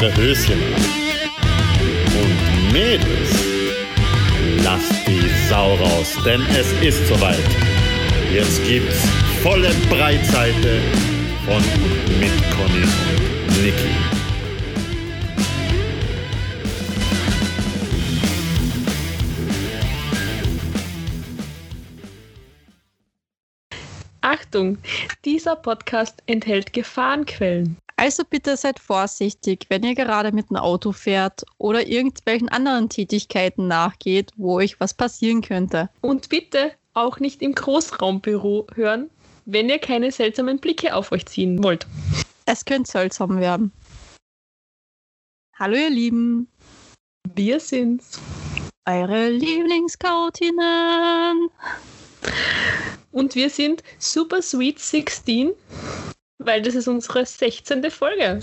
Eure Höschen an. Und Mädels, lasst die Sau raus, denn es ist soweit. Jetzt gibt's volle Breitseite von und mit Conny und Niki. Achtung, dieser Podcast enthält Gefahrenquellen. Also bitte seid vorsichtig, wenn ihr gerade mit dem Auto fährt oder irgendwelchen anderen Tätigkeiten nachgeht, wo euch was passieren könnte. Und bitte auch nicht im Großraumbüro hören, wenn ihr keine seltsamen Blicke auf euch ziehen wollt. Es könnte seltsam werden. Hallo ihr Lieben, Wir sind's. eure Lieblingsskautinnen. Und wir sind Super Sweet 16, weil das ist unsere 16. Folge.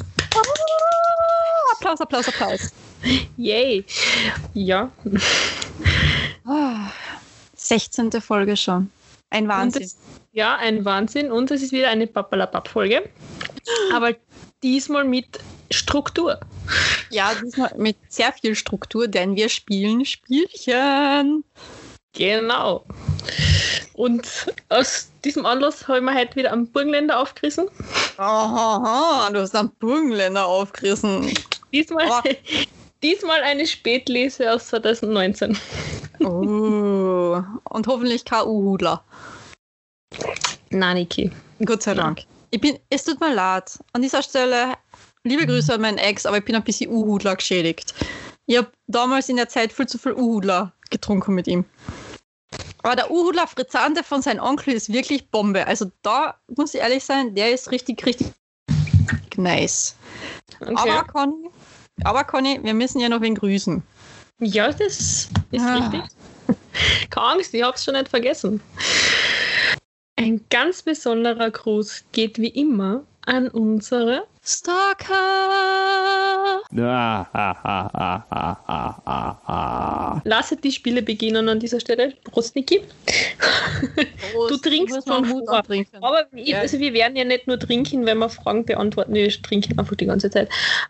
Applaus, Applaus, Applaus. Yay. Ja, Ah, 16. Folge schon. Ein Wahnsinn. Es, ja, ein Wahnsinn. Und es ist wieder eine Pappalapapp-Folge. Aber diesmal mit Struktur. Ja, diesmal mit sehr viel Struktur, denn wir spielen Spielchen. Genau. Und aus diesem Anlass habe ich mir heute wieder am Burgenländer aufgerissen. Aha, du hast einen Burgenländer aufgerissen. Diesmal, Aber- diesmal eine Spätlese aus 2019. Oh, und hoffentlich kein U-Hudler. Niki. Gott sei Dank. Ich bin, es tut mir leid. An dieser Stelle liebe Grüße an meinen Ex, aber ich bin ein bisschen U-Hudler geschädigt. Ich habe damals in der Zeit viel zu viel U-Hudler getrunken mit ihm. Aber der U-Hudler Frizzante von seinem Onkel ist wirklich Bombe. Also da muss ich ehrlich sein, der ist richtig, richtig nice. Okay. Aber Conny, aber Conny, wir müssen ja noch wen grüßen. ja, das ist Ah. richtig. Keine Angst, ich habe es schon nicht vergessen. Ein ganz besonderer Gruß geht wie immer an unsere Stalker! Ah, ah, ah, ah, ah, ah, ah, ah. Lasset die Spiele beginnen an dieser Stelle. Prost, Niki. Du trinkst vor. antrinken. Aber ich, Ja. also wir werden ja nicht nur trinken, wenn wir Fragen beantworten. Wir trinken einfach die ganze Zeit.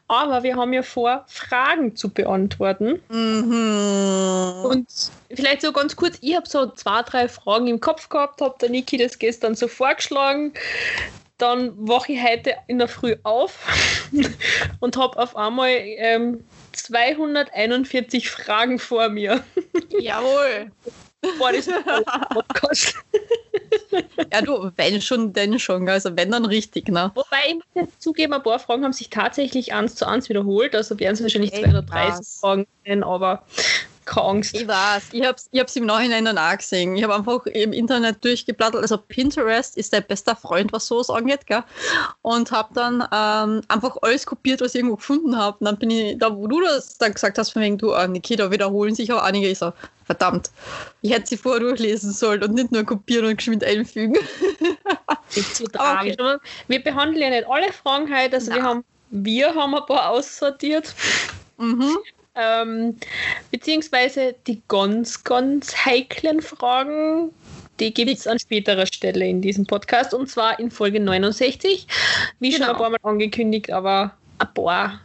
Aber wir haben ja vor, Fragen zu beantworten. Mhm. Und vielleicht so ganz kurz, ich habe so zwei, drei Fragen im Kopf gehabt, habe der Niki das gestern so vorgeschlagen. Dann wache ich heute in der Früh auf und habe auf einmal ähm, 241 Fragen vor mir. Jawohl. Vor diesem Podcast. Ja, du, wenn schon, denn schon. Also wenn dann richtig, ne? Wobei ich muss jetzt zugeben, ein paar Fragen haben sich tatsächlich eins zu eins wiederholt. Also werden es wahrscheinlich Ich 230 weiß. Fragen sein, aber keine Angst. Ich weiß, ich hab's, ich hab's im Nachhinein dann auch gesehen. Ich habe einfach im Internet durchgeblättert. Also Pinterest ist der beste Freund, was sowas angeht, gell? Und habe dann ähm, einfach alles kopiert, was ich irgendwo gefunden habe. Und dann bin ich, da wo du das dann gesagt hast, von wegen, du, äh, Niki, da wiederholen sich auch einige. Ich so, verdammt, ich hätte sie vorher durchlesen sollen und nicht nur kopieren und geschwind einfügen. Nicht so tragisch. Aber Wir behandeln ja nicht alle Fragen heute. Also wir haben, wir haben ein paar aussortiert. mhm. Ähm, beziehungsweise die ganz, ganz heiklen Fragen, die gibt es an späterer Stelle in diesem Podcast. Und zwar in Folge 69. Wie schon Genau. ein paar Mal angekündigt, aber ein paar.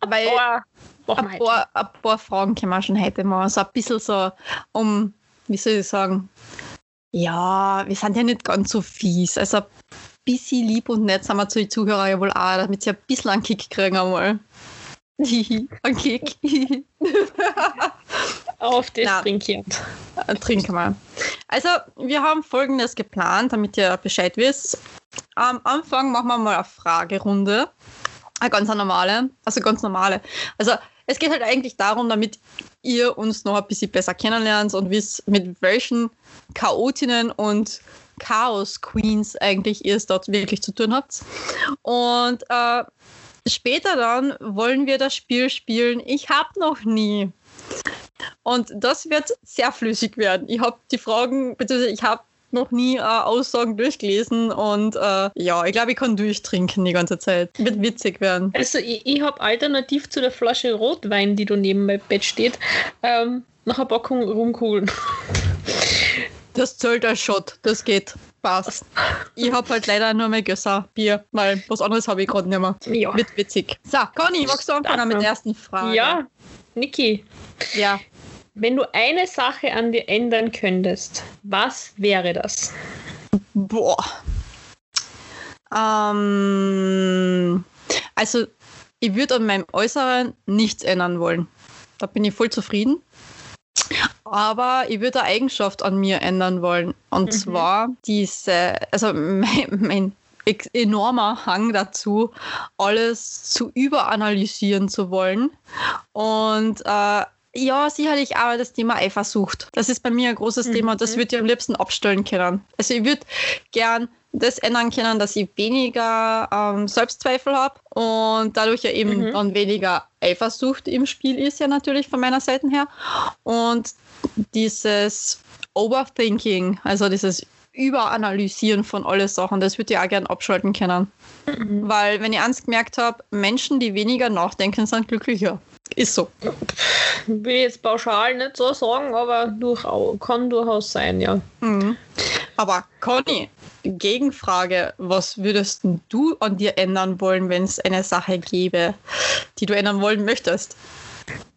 Ein Weil- paar machen Ein paar, ein paar Fragen können wir schon heute mal. So ein bisschen so um, wie soll ich sagen? Ja, wir sind ja nicht ganz so fies. Also ein bisschen lieb und nett sind wir zu den Zuhörern ja wohl auch, damit sie ein bisschen einen Kick kriegen einmal. Kick. auf das Na. trinkiert. Trinken wir. Also, wir haben folgendes geplant, damit ihr Bescheid wisst. Am Anfang machen wir mal eine Fragerunde. Eine ganz normale. Also ganz normale. Also, es geht halt eigentlich darum, damit ihr uns noch ein bisschen besser kennenlernt und wisst, mit welchen Chaotinnen und Chaos Queens eigentlich ihr es dort wirklich zu tun habt. Und äh, später dann wollen wir das Spiel spielen. Ich habe noch nie. Und das wird sehr flüssig werden. Ich habe die Fragen, beziehungsweise ich habe noch nie äh, Aussagen durchgelesen und äh, ja, ich glaube, ich kann durchtrinken die ganze Zeit. Wird witzig werden. Also ich, ich habe alternativ zu der Flasche Rotwein, die da neben meinem Bett steht, ähm, noch eine Packung Rumkugeln. Das zählt als Shot, das geht. Passt. Ich hab halt leider nur mehr Gösser Bier, weil was anderes habe ich gerade nicht mehr. Ja. Wird witzig. So, Conny, magst du anfangen mit der ersten Frage? Ja, Niki, Ja. wenn du eine Sache an dir ändern könntest, was wäre das? Boah. Ähm, also, ich würde an meinem Äußeren nichts ändern wollen. Da bin ich voll zufrieden. Aber ich würde eine Eigenschaft an mir ändern wollen. Und Mhm. zwar diese, also mein, mein enormer Hang dazu, alles zu überanalysieren zu wollen. Und äh, ja, sicherlich auch das Thema Eifersucht. Das ist bei mir ein großes Mhm. Thema und das würde ich am liebsten abstellen können. Also ich würde gern das ändern können, dass ich weniger ähm, Selbstzweifel habe und dadurch ja eben Mhm. dann weniger Eifersucht im Spiel ist ja natürlich von meiner Seite her. Und dieses Overthinking, also dieses Überanalysieren von alle Sachen, das würde ich auch gern abschalten können. Mhm. Weil, wenn ich eins gemerkt habe, Menschen, die weniger nachdenken, sind glücklicher. Ist so. Will jetzt pauschal nicht so sagen, aber durchau kann durchaus sein, ja. Mhm. Aber Conny, Gegenfrage, was würdest du an dir ändern wollen, wenn es eine Sache gäbe, die du ändern wollen möchtest?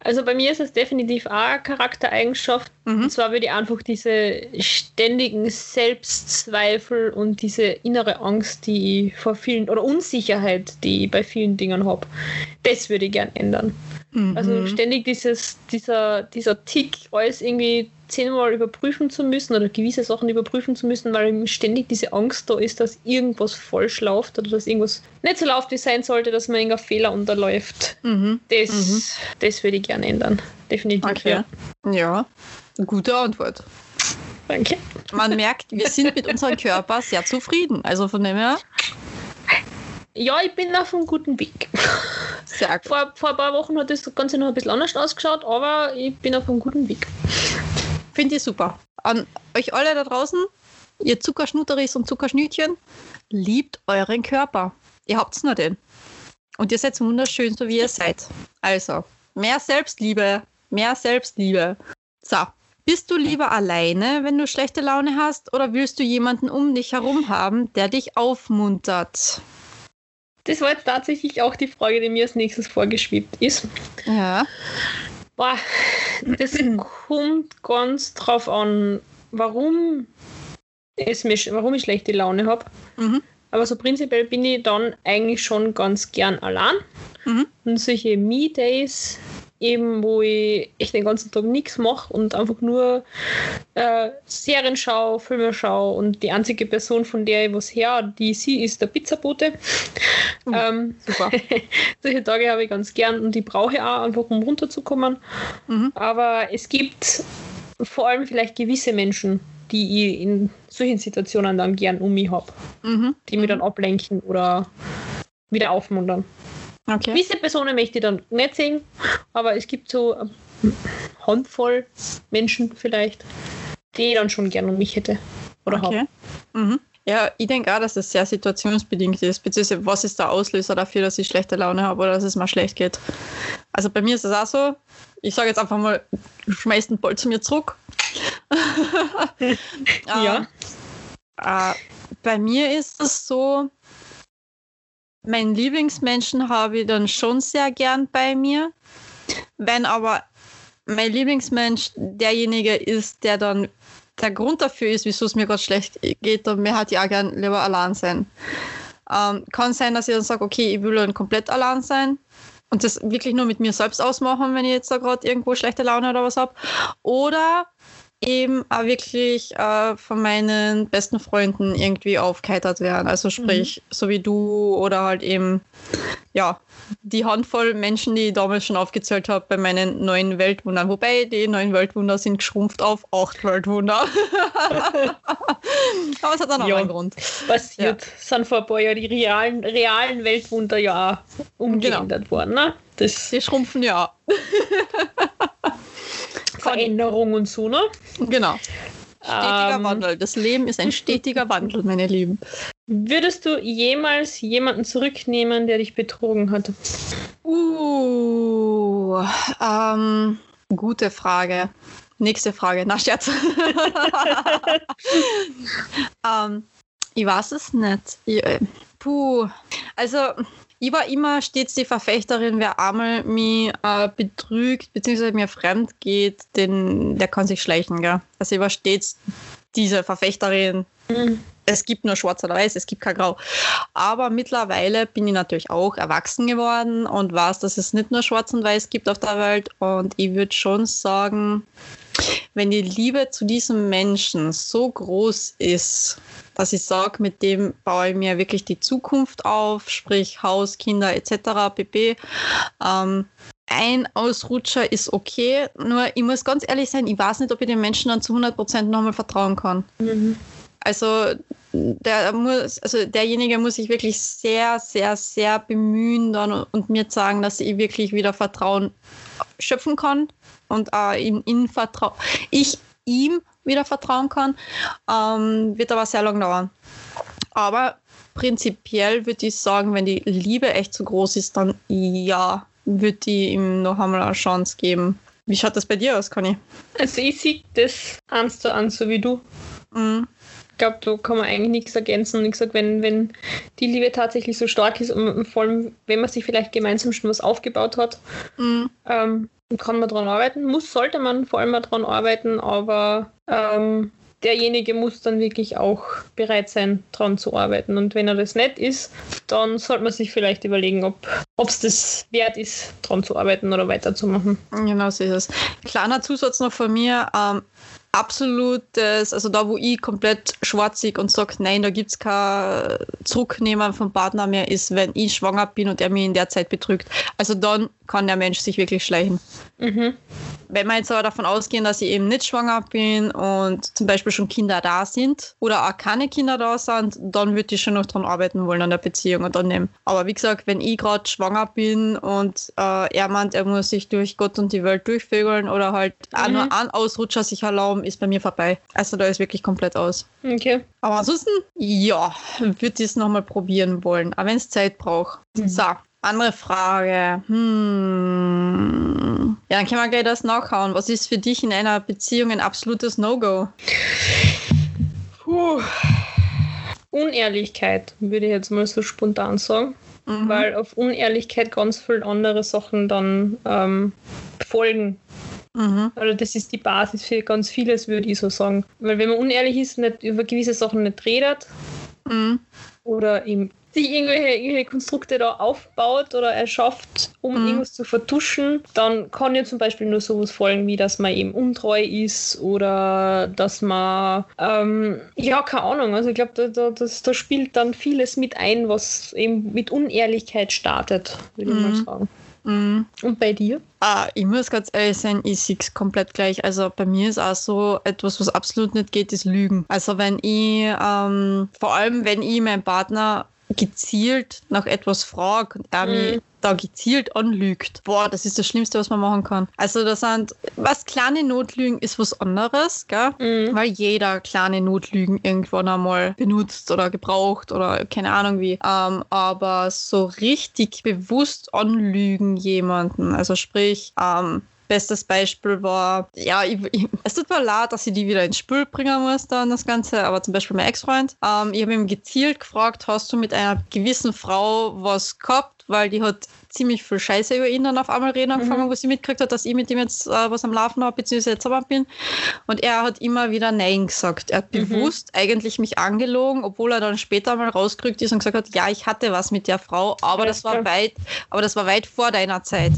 Also bei mir ist es definitiv auch eine Charaktereigenschaft. Mhm. Und zwar würde ich einfach diese ständigen Selbstzweifel und diese innere Angst, die ich vor vielen, oder Unsicherheit, die ich bei vielen Dingen habe, das würde ich gern ändern. Also Mhm. ständig dieses, dieser, dieser Tick, alles irgendwie zehnmal überprüfen zu müssen oder gewisse Sachen überprüfen zu müssen, weil eben ständig diese Angst da ist, dass irgendwas falsch läuft oder dass irgendwas nicht so läuft, wie sein sollte, dass man irgendein Fehler unterläuft. Mhm. Das, Mhm. das würde ich gerne ändern. Definitiv. Okay. Ja. Ja, gute Antwort. Danke. Man merkt, wir sind mit unserem Körper sehr zufrieden. Also von dem her, Ja, ich bin auf einem guten Weg. sehr gut. Vor, vor ein paar Wochen hat das Ganze noch ein bisschen anders ausgeschaut, aber ich bin auf einem guten Weg. Finde ich super. An euch alle da draußen, ihr Zuckerschnutteris und Zuckerschnütchen, liebt euren Körper. Ihr habt's nur den. Und ihr seid wunderschön, so wie ihr seid. Also, mehr Selbstliebe, mehr Selbstliebe. So, bist du lieber alleine, wenn du schlechte Laune hast, oder willst du jemanden um dich herum haben, der dich aufmuntert? Das war jetzt tatsächlich auch die Frage, die mir als nächstes vorgeschwebt ist. Ja. Boah, das kommt ganz drauf an, warum, es mir, warum ich schlechte Laune habe. Mhm. Aber so prinzipiell bin ich dann eigentlich schon ganz gern allein. Mhm. Und solche Me-Days, eben wo ich echt den ganzen Tag nichts mache und einfach nur äh, Serien schaue, Filme schaue und die einzige Person, von der ich was her, die sie ist der Pizzabote. Uh, ähm, Super. solche Tage habe ich ganz gern und die brauche ich auch einfach, um runterzukommen. Mhm. Aber es gibt vor allem vielleicht gewisse Menschen, die ich in solchen Situationen dann gern um mich habe, Mhm. die mich dann ablenken oder wieder aufmuntern. Okay. Gewisse Personen möchte ich dann nicht sehen, aber es gibt so eine Handvoll Menschen vielleicht, die ich dann schon gern um mich hätte oder habe. Okay. Mhm. Ja, ich denke auch, dass das sehr situationsbedingt ist. Beziehungsweise, was ist der Auslöser dafür, dass ich schlechte Laune habe oder dass es mir schlecht geht? Also bei mir ist es auch so, ich sage jetzt einfach mal, schmeißt den Ball zu mir zurück. Ja. Äh, bei mir ist es so, meinen Lieblingsmenschen habe ich dann schon sehr gern bei mir. Wenn aber mein Lieblingsmensch derjenige ist, der dann der Grund dafür ist, wieso es mir gerade schlecht geht, dann mir halt ja gern lieber allein sein. Ähm, kann sein, dass ich dann sage, okay, ich will dann komplett allein sein und das wirklich nur mit mir selbst ausmachen, wenn ich jetzt da gerade irgendwo schlechte Laune oder was habe. Oder eben auch wirklich äh, von meinen besten Freunden irgendwie aufgeheitert werden. Also sprich, so wie du oder halt eben, ja, die Handvoll Menschen, die ich damals schon aufgezählt habe bei meinen neuen Weltwundern. Wobei die neuen Weltwunder sind geschrumpft auf acht Weltwunder. Aber es hat dann auch Ja. einen Grund. Passiert. Sind vor ein paar Jahren die realen, realen Weltwunder ja auch umgeändert worden. Ne? Das Die schrumpfen ja. Veränderung und so, ne? Genau. Stetiger Ähm, Wandel. Das Leben ist ein stetiger Wandel, meine Lieben. Würdest du jemals jemanden zurücknehmen, der dich betrogen hat? Uh, ähm, gute Frage. Nächste Frage. Na, Scherz. ähm, Ich weiß es nicht. Ich, äh, puh. Also, ich war immer stets die Verfechterin, wer einmal mich äh, betrügt, beziehungsweise mir fremd geht, den, der kann sich schleichen, gell? Also ich war stets diese Verfechterin. Mhm. Es gibt nur schwarz oder weiß, es gibt kein Grau. Aber mittlerweile bin ich natürlich auch erwachsen geworden und weiß, dass es nicht nur schwarz und weiß gibt auf der Welt. Und ich würde schon sagen, wenn die Liebe zu diesem Menschen so groß ist, dass ich sage, mit dem baue ich mir wirklich die Zukunft auf, sprich Haus, Kinder etc. pp. Ähm, ein Ausrutscher ist okay, nur ich muss ganz ehrlich sein, ich weiß nicht, ob ich den Menschen dann zu 100% nochmal vertrauen kann. Mhm. Also der muss, also derjenige muss sich wirklich sehr, sehr, sehr bemühen dann und mir sagen, dass ich wirklich wieder Vertrauen schöpfen kann und äh, in Vertrauen, ich ihm wieder vertrauen kann. Ähm, wird aber sehr lang dauern. Aber prinzipiell würde ich sagen, wenn die Liebe echt zu groß ist, dann ja, würde ich ihm noch einmal eine Chance geben. Wie schaut das bei dir aus, Conny? Also ich sehe das eins zu eins, so wie du. Mhm. Ich glaube, da kann man eigentlich nichts ergänzen. Und ich sage, wenn, wenn die Liebe tatsächlich so stark ist und vor allem, wenn man sich vielleicht gemeinsam schon was aufgebaut hat, Mhm. ähm, kann man daran arbeiten. Muss, sollte man vor allem daran arbeiten, aber ähm, derjenige muss dann wirklich auch bereit sein, daran zu arbeiten. Und wenn er das nicht ist, dann sollte man sich vielleicht überlegen, ob es das wert ist, daran zu arbeiten oder weiterzumachen. Genau so ist es. Kleiner Zusatz noch von mir. Ähm, absolutes, also da, wo ich komplett schwarzig und sage, nein, da gibt es kein Zurücknehmen vom Partner mehr, ist, wenn ich schwanger bin und er mich in der Zeit betrügt. Also dann kann der Mensch sich wirklich schleichen. Mhm. Wenn wir jetzt aber davon ausgehen, dass ich eben nicht schwanger bin und zum Beispiel schon Kinder da sind oder auch keine Kinder da sind, dann würde ich schon noch dran arbeiten wollen an der Beziehung und dann nehmen. Aber wie gesagt, wenn ich gerade schwanger bin und äh, er meint, er muss sich durch Gott und die Welt durchvögeln oder halt auch Mhm. nur einen Ausrutscher sich erlauben, ist bei mir vorbei. Also da ist wirklich komplett aus. Okay. Aber ansonsten, ja, würde ich es nochmal probieren wollen, auch wenn es Zeit braucht. Mhm. So, andere Frage. Hm. Ja, dann können wir gleich das nachhauen. Was ist für dich in einer Beziehung ein absolutes No-Go? Puh. Unehrlichkeit, würde ich jetzt mal so spontan sagen. Mhm. Weil auf Unehrlichkeit ganz viele andere Sachen dann ähm, folgen. Mhm. Also das ist die Basis für ganz vieles, würde ich so sagen. Weil wenn man unehrlich ist, nicht über gewisse Sachen nicht redet Mhm. oder ihm sich irgendwelche, irgendwelche Konstrukte da aufbaut oder erschafft, um Mhm. irgendwas zu vertuschen, dann kann ja zum Beispiel nur sowas folgen, wie dass man eben untreu ist oder dass man, ähm, ja, keine Ahnung, also ich glaube, da, da, das, da spielt dann vieles mit ein, was eben mit Unehrlichkeit startet, würde ich mal Mhm. sagen. Mhm. Und bei dir? Ah, ich muss ganz ehrlich sein, ich sehe es komplett gleich. Also bei mir ist auch so etwas, was absolut nicht geht, ist Lügen. Also wenn ich, ähm, vor allem wenn ich meinen Partner gezielt nach etwas frage und er Mhm. mich da gezielt anlügt, boah, das ist das Schlimmste, was man machen kann. Also das sind, was kleine Notlügen ist was anderes, gell? Mhm. Weil jeder kleine Notlügen irgendwann einmal benutzt oder gebraucht oder keine Ahnung wie. Ähm, aber so richtig bewusst anlügen jemanden, also sprich, ähm, Bestes Beispiel war, ja, ich, ich, es tut mir leid, dass ich die wieder ins Spiel bringen muss, dann das Ganze, aber zum Beispiel mein Ex-Freund, ähm, ich habe ihm gezielt gefragt, hast du mit einer gewissen Frau was gehabt, weil die hat ziemlich viel Scheiße über ihn dann auf einmal reden angefangen, Mhm. wo sie mitgekriegt hat, dass ich mit ihm jetzt äh, was am Laufen habe, beziehungsweise jetzt aber bin. Und er hat immer wieder Nein gesagt. Er hat Mhm. bewusst eigentlich mich angelogen, obwohl er dann später mal rausgerückt ist und gesagt hat, ja, ich hatte was mit der Frau, aber Ja, das war klar. weit, aber das war weit vor deiner Zeit.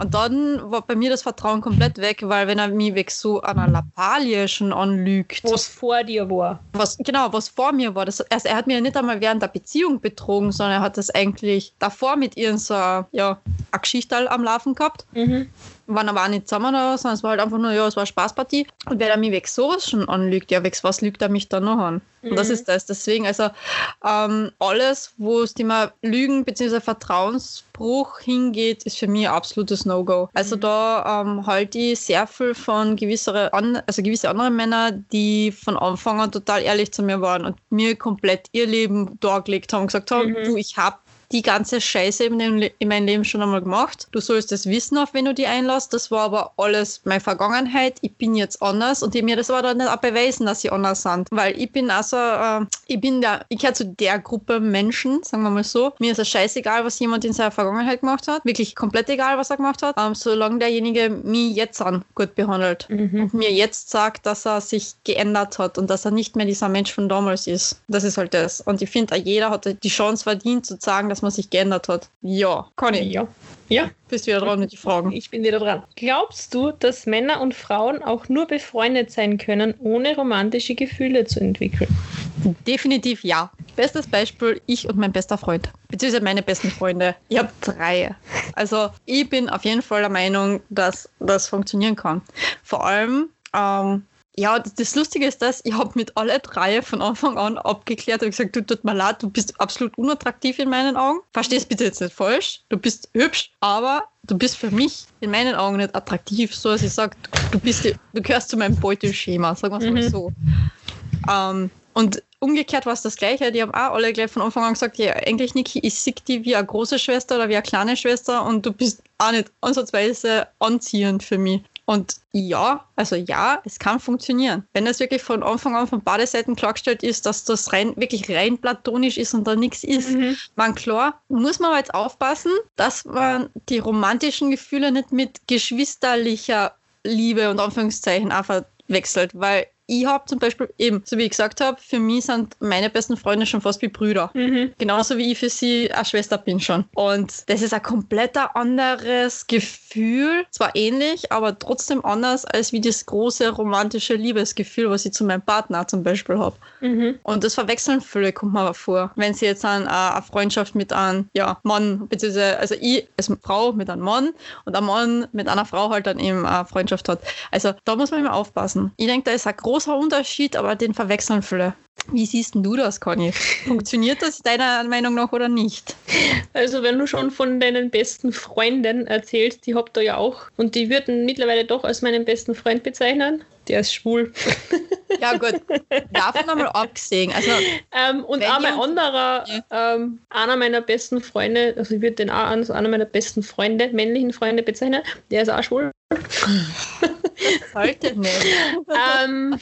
Und dann war bei mir das Vertrauen komplett weg, weil wenn er mich weg so an einer Lappalie schon anlügt, Was vor dir war. was genau, was vor mir war, das, also er hat mir nicht einmal während der Beziehung betrogen, sondern er hat das eigentlich davor mit ihr so ja, eine Geschichte am Laufen gehabt. Mhm. Waren aber auch nicht zusammen oder was, sondern es war halt einfach nur, ja, es war eine Spaßpartie. Und wer er mich weg sowas schon anlügt, ja, weg was lügt er mich dann noch an? Und das Mhm. ist das. Deswegen, also ähm, alles, wo es Thema Lügen bzw. Vertrauensbruch hingeht, ist für mich ein absolutes No-Go. Also Mhm. da ähm, halte ich sehr viel von gewissere, an, also gewisse andere Männer, die von Anfang an total ehrlich zu mir waren und mir komplett ihr Leben dargelegt haben und gesagt haben, Mhm. du, ich hab die ganze Scheiße in, meinem Leben schon einmal gemacht. Du sollst es wissen, auf wen du die einlässt. Das war aber alles meine Vergangenheit. Ich bin jetzt anders und ich mir das aber dann nicht auch beweisen, dass sie anders sind. Weil ich bin also, äh, ich bin der, ich gehöre zu der Gruppe Menschen, sagen wir mal so. Mir ist es scheißegal, was jemand in seiner Vergangenheit gemacht hat. Wirklich komplett egal, was er gemacht hat. Ähm, solange derjenige mich jetzt an gut behandelt Mhm. und mir jetzt sagt, dass er sich geändert hat und dass er nicht mehr dieser Mensch von damals ist. Das ist halt das. Und ich finde, jeder hat die Chance verdient zu sagen, dass man sich geändert hat. Ja, Conny, Ja. Ja, bist wieder dran mit den Fragen. ich bin wieder dran. Glaubst du, dass Männer und Frauen auch nur befreundet sein können, ohne romantische Gefühle zu entwickeln? Definitiv ja. Bestes Beispiel, ich und mein bester Freund. Beziehungsweise meine besten Freunde. Ich habe drei. Also ich bin auf jeden Fall der Meinung, dass das funktionieren kann. Vor allem, ähm, ja, das, Lustige ist das, ich habe mit alle drei von Anfang an abgeklärt und gesagt, du tut mir leid, du bist absolut unattraktiv in meinen Augen. Verstehst bitte jetzt nicht falsch. Du bist hübsch, aber du bist für mich in meinen Augen nicht attraktiv. So dass ich sage, du bist du gehörst zu meinem Beuteschema, sagen wir es mal Mhm. so. Ähm, und umgekehrt war es das Gleiche. Die haben auch alle gleich von Anfang an gesagt, ja, eigentlich Niki, ich sehe die wie eine große Schwester oder wie eine kleine Schwester und du bist auch nicht ansatzweise anziehend für mich. Und ja, also ja, es kann funktionieren. Wenn es wirklich von Anfang an von beide Seiten klargestellt ist, dass das rein, wirklich rein platonisch ist und da nichts ist. Mhm. Man klar, muss man aber jetzt aufpassen, dass man die romantischen Gefühle nicht mit geschwisterlicher Liebe und Anführungszeichen auch verwechselt, weil ich habe zum Beispiel eben, so wie ich gesagt habe, für mich sind meine besten Freunde schon fast wie Brüder. Mhm. Genauso wie ich für sie eine Schwester bin schon. Und das ist ein komplett anderes Gefühl. Zwar ähnlich, aber trotzdem anders als wie das große romantische Liebesgefühl, was ich zu meinem Partner zum Beispiel habe. Mhm. Und das verwechseln viele, kommt mir vor. Wenn sie jetzt an, äh, eine Freundschaft mit einem ja, Mann, beziehungsweise also ich als Frau mit einem Mann und ein Mann mit einer Frau halt dann eben eine Freundschaft hat. Also da muss man immer aufpassen. Ich denke, da ist ein großer Unterschied, aber den verwechseln viele. Wie siehst denn du das, Conny? Funktioniert das deiner Meinung nach oder nicht? Also wenn du schon von deinen besten Freunden erzählst, die habt ihr ja auch und die würden mittlerweile doch als meinen besten Freund bezeichnen. Der ist schwul. Ja, gut. Davon einmal abgesehen. Also, Ähm, und auch mein anderer, ähm, einer meiner besten Freunde, also ich würde den auch als einer meiner besten Freunde, männlichen Freunde bezeichnen, der ist auch schwul. sollte nicht. ähm,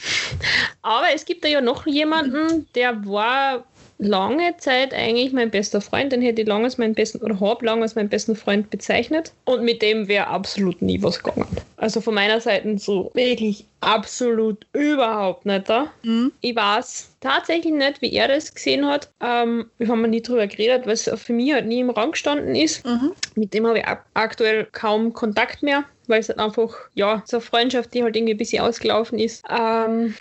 aber es gibt da ja noch jemanden, der war lange Zeit eigentlich mein bester Freund, den hätte ich lange als meinen besten oder habe lange als meinen besten Freund bezeichnet und mit dem wäre absolut nie was gegangen. Also von meiner Seite so wirklich absolut überhaupt nicht da. Hm? Ich weiß tatsächlich nicht, wie er das gesehen hat. Ähm, wir haben nie drüber geredet, weil es für mich halt nie im Rang gestanden ist. Mhm. Mit dem habe ich ak aktuell kaum Kontakt mehr, weil es halt einfach, ja, so eine Freundschaft, die halt irgendwie ein bisschen ausgelaufen ist. Ähm,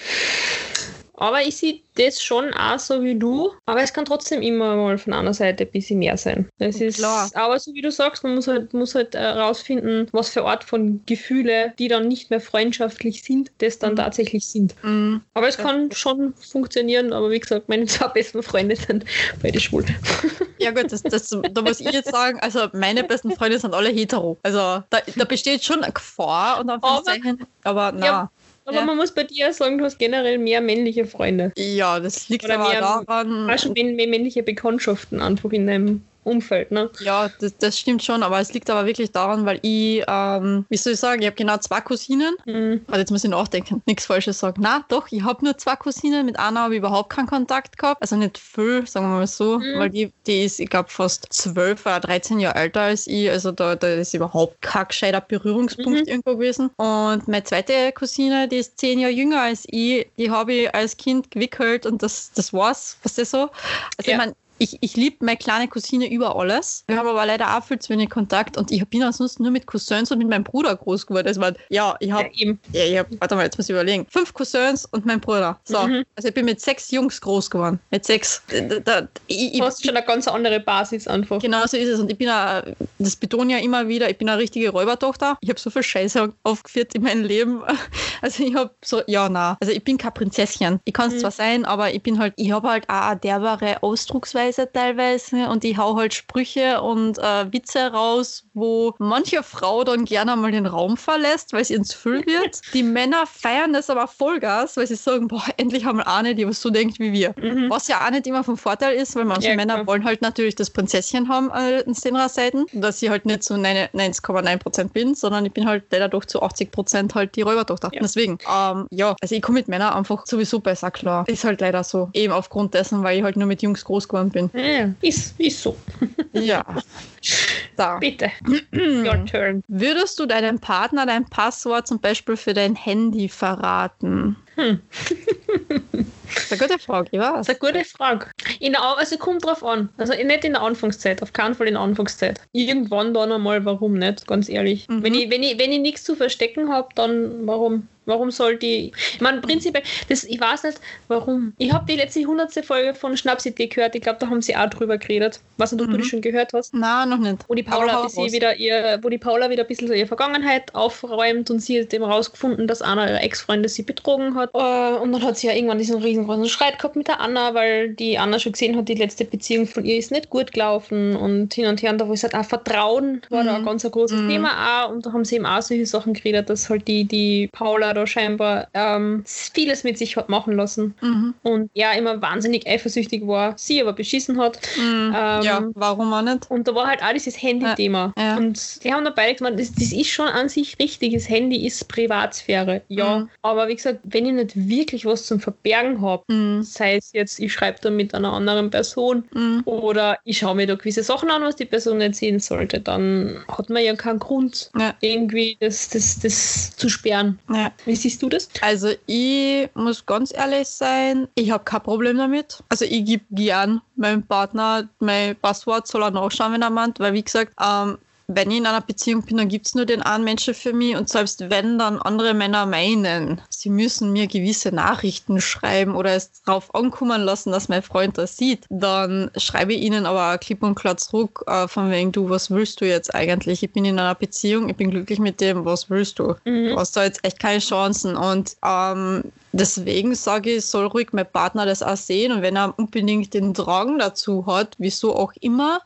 aber ich sehe das schon auch so wie du, aber es kann trotzdem immer mal von einer Seite ein bisschen mehr sein. Es ist, Klar. aber so wie du sagst, man muss halt, muss halt herausfinden, was für Art von Gefühle, die dann nicht mehr freundschaftlich sind, das dann Mhm. tatsächlich sind. Mhm. Aber es Ja. kann schon funktionieren, aber wie gesagt, meine zwei besten Freunde sind beide schwul. Ja gut, das, das, da muss ich jetzt sagen, also meine besten Freunde sind alle hetero. Also da, da besteht schon eine Gefahr und Anführungszeichen, aber na. Ja. Aber Ja. man muss bei dir sagen, du hast generell mehr männliche Freunde. Ja, das liegt Oder aber daran. Mehr mehr männliche Bekanntschaften einfach in deinem Umfeld, ne? Ja, das, das stimmt schon, aber es liegt aber wirklich daran, weil ich, ähm, wie soll ich sagen, ich habe genau zwei Cousinen. Mhm. Also jetzt muss ich nachdenken, nichts Falsches sagen. Na, doch, ich habe nur zwei Cousinen, mit einer habe ich überhaupt keinen Kontakt gehabt. Also nicht viel, sagen wir mal so, Mhm. weil die, die ist, ich glaube, fast 12 oder 13 Jahre älter als ich. Also da, da ist überhaupt kein gescheiter Berührungspunkt Mhm. irgendwo gewesen. Und meine zweite Cousine, die ist 10 Jahre jünger als ich, die habe ich als Kind gewickelt und das, das war's. Was das so? Also Ja. ich meine, ich, ich liebe meine kleine Cousine über alles. Wir haben aber leider auch viel zu wenig Kontakt und ich bin ansonsten nur mit Cousins und mit meinem Bruder groß geworden. Also, ja, ich habe Ja, ja, ich hab, warte mal, jetzt muss ich überlegen. Fünf Cousins und mein Bruder. So. Mhm. Also ich bin mit sechs Jungs groß geworden. Mit sechs. Da, da, ich, Du ich, hast schon eine ganz andere Basis einfach. genau so ist es. Und ich bin a, das betone ich ja immer wieder, ich bin eine richtige Räubertochter. Ich habe so viel Scheiße aufgeführt in meinem Leben. Also ich habe so, ja, na. Also ich bin kein Prinzesschen. Ich kann es Mhm. zwar sein, aber ich bin halt, ich habe halt auch eine derbere Ausdrucksweise leise teilweise und ich hau halt Sprüche und äh, Witze raus, wo manche Frau dann gerne mal den Raum verlässt, weil sie ins Füll wird. die Männer feiern das aber Vollgas, weil sie sagen, boah, endlich haben wir eine, die was so denkt wie wir. Mhm. Was ja auch nicht immer vom Vorteil ist, weil manche Ja, Männer klar. wollen halt natürlich das Prinzesschen haben äh, in den Seiten, dass ich halt nicht so 90,9% bin, sondern ich bin halt leider doch zu 80% halt die Räubertochter. Ja. Deswegen, ähm, ja, also ich komme mit Männern einfach sowieso besser klar. Ist halt leider so. Eben aufgrund dessen, weil ich halt nur mit Jungs groß geworden bin. Ja, ist, ist so. Ja. Da. Bitte. Your turn. Würdest du deinem Partner dein Passwort zum Beispiel für dein Handy verraten? Hm. Das ist eine gute Frage, weiß. Das ist eine gute Frage. In der, also kommt drauf an. Also nicht in der Anfangszeit, auf keinen Fall in der Anfangszeit. Irgendwann dann einmal, warum nicht? Ganz ehrlich. Mhm. Wenn, ich, wenn, ich, wenn ich nichts zu verstecken habe, dann warum? Warum sollte ich. Ich meine, prinzipiell, das, ich weiß nicht, warum. Ich habe die letzte 100. Folge von Schnapsidee gehört. Ich glaube, da haben sie auch drüber geredet. Nicht, ob du Mhm. die schon gehört hast. Na, noch nicht. Wo die Paula, wieder ihr, wo die Paula wieder ein bisschen so ihre Vergangenheit aufräumt und sie hat eben rausgefunden, dass einer ihrer Ex-Freunde sie betrogen hat. Äh, Und dann hat sie ja irgendwann diesen riesengroßen Streit gehabt mit der Anna, weil die Anna schon gesehen hat, die letzte Beziehung von ihr ist nicht gut gelaufen und hin und her. Und da wo es halt auch Vertrauen war da Mhm. ein ganz ein großes Mhm. Thema auch. Und da haben sie eben auch solche Sachen geredet, dass halt die, die Paula da scheinbar ähm, vieles mit sich hat machen lassen. Mhm. Und er immer wahnsinnig eifersüchtig war, sie aber beschissen hat. Mhm. Ähm, ja, warum auch nicht? Und da war halt auch dieses Handy-Thema. Ja, ja. Und die haben da beide gemeint, das, das ist schon an sich richtig. Das Handy ist Privatsphäre. Ja. Mhm. Aber wie gesagt, wenn ich nicht wirklich was zum Verbergen habe, Mhm. sei es jetzt, ich schreibe da mit einer anderen Person Mhm. oder ich schaue mir da gewisse Sachen an, was die Person nicht sehen sollte, dann hat man ja keinen Grund, Ja. irgendwie das, das, das zu sperren. Ja. Wie siehst du das? Also ich muss ganz ehrlich sein, ich habe kein Problem damit. Also ich gebe gern meinem Partner mein Passwort, soll er nachschauen, wenn er meint, weil wie gesagt, ähm, wenn ich in einer Beziehung bin, dann gibt es nur den einen Menschen für mich und selbst wenn dann andere Männer meinen, sie müssen mir gewisse Nachrichten schreiben oder es darauf ankommen lassen, dass mein Freund das sieht, dann schreibe ich ihnen aber klipp und klar zurück, äh, von wegen, du, was willst du jetzt eigentlich? Ich bin in einer Beziehung, ich bin glücklich mit dem, was willst du? Du Mhm. hast da jetzt echt keine Chancen. Und ähm, deswegen sage ich, soll ruhig mein Partner das auch sehen. Und wenn er unbedingt den Drang dazu hat, wieso auch immer,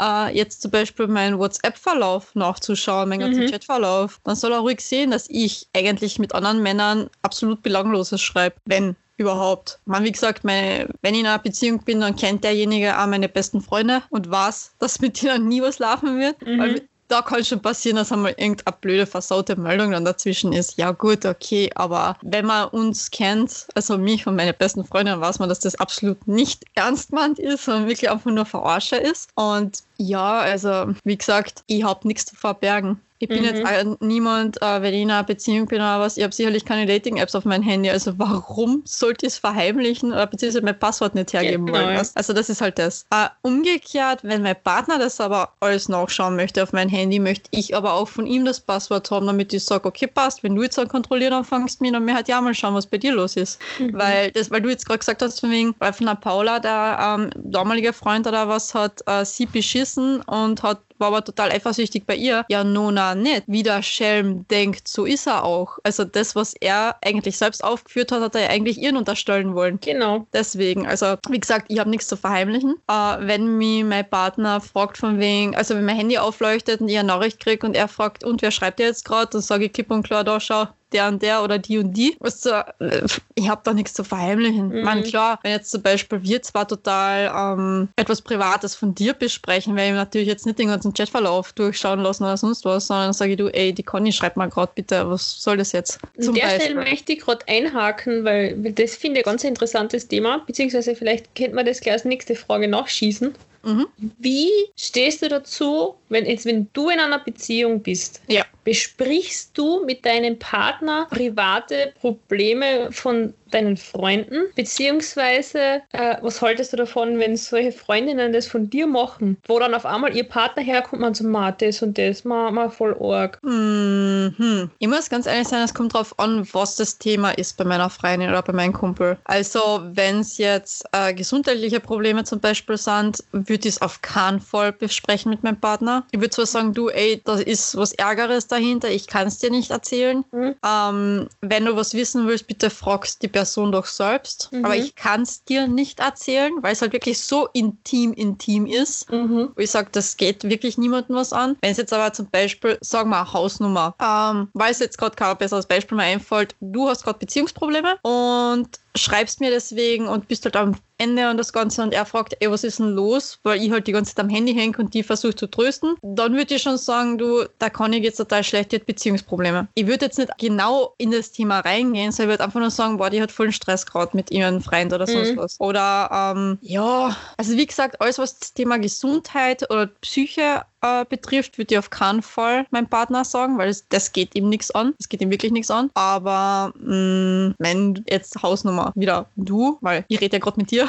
äh, jetzt zum Beispiel meinen WhatsApp-Verlauf nachzuschauen, meinen ganzen Mhm. Chat-Verlauf, dann soll er ruhig sehen, dass ich eigentlich mit anderen Männern absolut Belangloses schreibe. Wenn überhaupt. Man, wie gesagt, meine, wenn ich in einer Beziehung bin, dann kennt derjenige auch meine besten Freunde und weiß, dass mit denen nie was laufen wird. Mhm. Weil da kann schon passieren, dass einmal irgendeine blöde, versaute Meldung dann dazwischen ist. Ja, gut, okay, aber wenn man uns kennt, also mich und meine besten Freunde, weiß man, dass das absolut nicht ernst meint ist, sondern wirklich einfach nur Verarsche ist. Und ja, also, wie gesagt, ich habe nichts zu verbergen. Ich bin Mhm. jetzt niemand, äh, wenn ich in einer Beziehung bin oder was, ich habe sicherlich keine Dating-Apps auf meinem Handy. Also warum sollte ich es verheimlichen oder beziehungsweise mein Passwort nicht hergeben genau, wollen? Also das ist halt das. Äh, umgekehrt, wenn mein Partner das aber alles nachschauen möchte auf mein Handy, möchte ich aber auch von ihm das Passwort haben, damit ich sage, okay, passt, wenn du jetzt an kontrollieren anfängst, mir dann mir halt ja mal schauen, was bei dir los ist. Mhm. Weil das, weil du jetzt gerade gesagt hast, von wegen, weil von der Paula, der ähm, damalige Freund oder was, hat äh, sie beschissen und hat war aber total eifersüchtig bei ihr. Ja, Nona nicht. Wie der Schelm denkt, so ist er auch. Also das, was er eigentlich selbst aufgeführt hat, hat er ja eigentlich ihren unterstellen wollen. Genau. Deswegen, also wie gesagt, ich habe nichts zu verheimlichen. Äh, wenn mich mein Partner fragt von wegen, also wenn mein Handy aufleuchtet und ich eine Nachricht kriege und er fragt, und wer schreibt dir jetzt gerade, dann sage ich klipp und klar, da schau, der und der oder die und die. Weißt du, äh, ich habe da nichts zu verheimlichen. Mhm. Ich meine, klar, wenn jetzt zum Beispiel wir zwar total ähm, etwas Privates von dir besprechen, weil ich natürlich jetzt nicht den ganzen Chatverlauf durchschauen lassen oder sonst was, sondern sage ich, du, ey, die Conny, schreib mal gerade bitte, was soll das jetzt? An der Stelle möchte ich gerade einhaken, weil das finde ich ein ganz interessantes Thema, beziehungsweise vielleicht könnte man das gleich als nächste Frage nachschießen. Mhm. Wie stehst du dazu, wenn jetzt, wenn du in einer Beziehung bist? Ja. Besprichst du mit deinem Partner private Probleme von deinen Freunden? Beziehungsweise, äh, was haltest du davon, wenn solche Freundinnen das von dir machen, wo dann auf einmal ihr Partner herkommt und so, ma, das und das, ma, ma voll arg. Mhm. Ich muss ganz ehrlich sein, es kommt darauf an, was das Thema ist bei meiner Freundin oder bei meinem Kumpel. Also, wenn es jetzt äh, gesundheitliche Probleme zum Beispiel sind, würde ich es auf keinen Fall besprechen mit meinem Partner. Ich würde zwar sagen, du, ey, da ist was Ärgeres dahinter, ich kann es dir nicht erzählen. Mhm. Ähm, wenn du was wissen willst, bitte fragst die Person Person doch selbst, Mhm. aber ich kann es dir nicht erzählen, weil es halt wirklich so intim, intim ist. Mhm. Ich sage, das geht wirklich niemandem was an. Wenn es jetzt aber zum Beispiel, sagen wir, eine Hausnummer, ähm, weil es jetzt gerade kein besseres Beispiel mehr einfällt, du hast gerade Beziehungsprobleme und schreibst mir deswegen und bist halt am Ende und das Ganze und er fragt, ey, was ist denn los? Weil ich halt die ganze Zeit am Handy hänge und die versucht zu trösten, dann würde ich schon sagen, du, da kann ich jetzt total schlecht, die hat Beziehungsprobleme. Ich würde jetzt nicht genau in das Thema reingehen, sondern ich würde einfach nur sagen, boah, die hat vollen Stress gerade mit ihrem Freund oder sonst Mhm. was. Oder, ähm, ja, also wie gesagt, alles, was das Thema Gesundheit oder Psyche äh, betrifft, würde ich auf keinen Fall meinem Partner sagen, weil es, das geht ihm nichts an. Das geht ihm wirklich nichts an. Aber mh, wenn jetzt Hausnummer wieder du, weil ich rede ja gerade mit dir,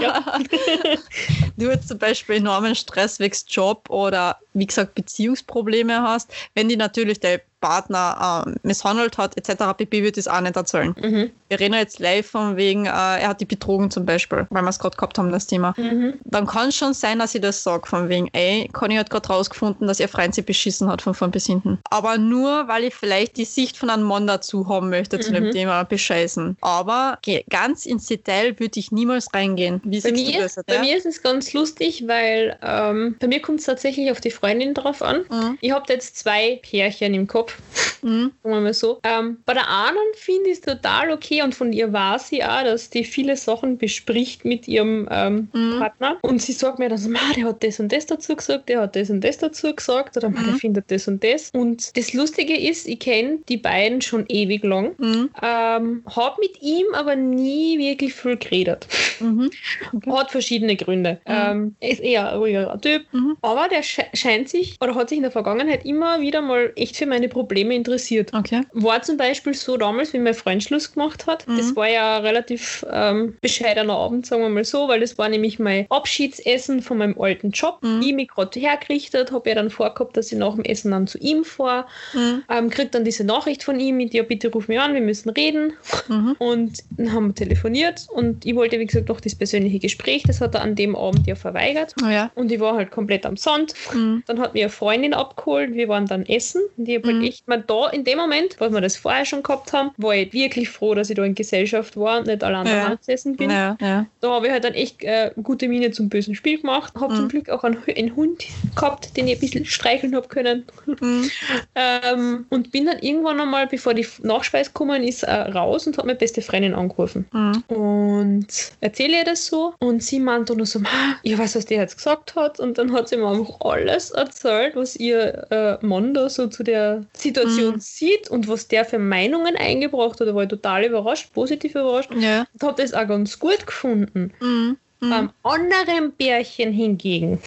Ja. du jetzt zum Beispiel enormen Stress wegen Job oder wie gesagt Beziehungsprobleme hast, wenn die natürlich der Partner äh, misshandelt hat etc. pp. wird das auch nicht erzählen. Mhm. Wir reden jetzt live von wegen, äh, er hat die betrogen zum Beispiel, weil wir es gerade gehabt haben, das Thema. Mhm. Dann kann es schon sein, dass ich das sage, von wegen, ey, Conny hat gerade rausgefunden, dass ihr Freund sie beschissen hat von vorn bis hinten. Aber nur, weil ich vielleicht die Sicht von einem Mann dazu haben möchte zu dem Mhm. Thema bescheißen. Aber ganz ins Detail würde ich niemals reingehen. Wie Bei, mir, das? bei ja? mir ist es ganz lustig, weil ähm, bei mir kommt es tatsächlich auf die Freundin drauf an. Mhm. Ich habe jetzt zwei Pärchen im Kopf, Mhm. sagen wir mal so. Ähm, bei der einen finde ich es total okay und von ihr weiß sie auch, dass die viele Sachen bespricht mit ihrem ähm, Mhm. Partner. Und sie sagt mir dann so, "Ma, der hat das und das dazu gesagt, der hat das und das dazu gesagt oder "Ma, der Mhm. findet das und das. Und das Lustige ist, ich kenne die beiden schon ewig lang. Mhm. Ähm, habe mit ihm aber nie wirklich viel geredet. Mhm. Okay. Hat verschiedene Gründe. Ähm, er ist eher ein ruhiger Typ, Mhm. aber der sche scheint sich oder hat sich in der Vergangenheit immer wieder mal echt für meine Probleme interessiert. Okay. War zum Beispiel so damals, wie mein Freund Schluss gemacht hat. Mhm. Das war ja ein relativ ähm, bescheidener Abend, sagen wir mal so, weil das war nämlich mein Abschiedsessen von meinem alten Job. Mhm. Ich mich gerade hergerichtet, habe ja dann vorgehabt, dass ich nach dem Essen dann zu ihm fahre. Mhm. Ähm, krieg dann diese Nachricht von ihm mit, ja bitte ruf mich an, wir müssen reden. Mhm. Und dann haben wir telefoniert und ich wollte, wie gesagt, noch das persönliche Gespräch, das hat er an dem Abend ja verweigert. Oh ja. Und ich war halt komplett am Sand. Mhm. Dann hat mir eine Freundin abgeholt, wir waren dann essen. Und ich habe halt echt mal da, in dem Moment, was wir das vorher schon gehabt haben, war ich wirklich froh, dass ich da in Gesellschaft war und nicht allein Ja. daheim gesessen bin. Ja, ja. Da habe ich halt dann echt äh, gute Miene zum bösen Spiel gemacht. Habe Mhm. zum Glück auch einen, einen Hund gehabt, den ich ein bisschen streicheln habe können. Mhm. Ähm, und bin dann irgendwann einmal, bevor die Nachspeise gekommen ist, äh, raus und habe meine beste Freundin angerufen. Mhm. Und erzähle ihr das so. Und sie meint dann nur so, "Ma, ich weiß, was der jetzt gesagt hat. Und dann hat sie mir einfach alles erzählt, was ihr äh, Mann da so zu der Situation Mhm. sieht und was der für Meinungen eingebracht hat. Da war ich total überrascht, positiv überrascht. Ja. Und habe das auch ganz gut gefunden. Mhm. Mhm. Beim anderen Pärchen hingegen,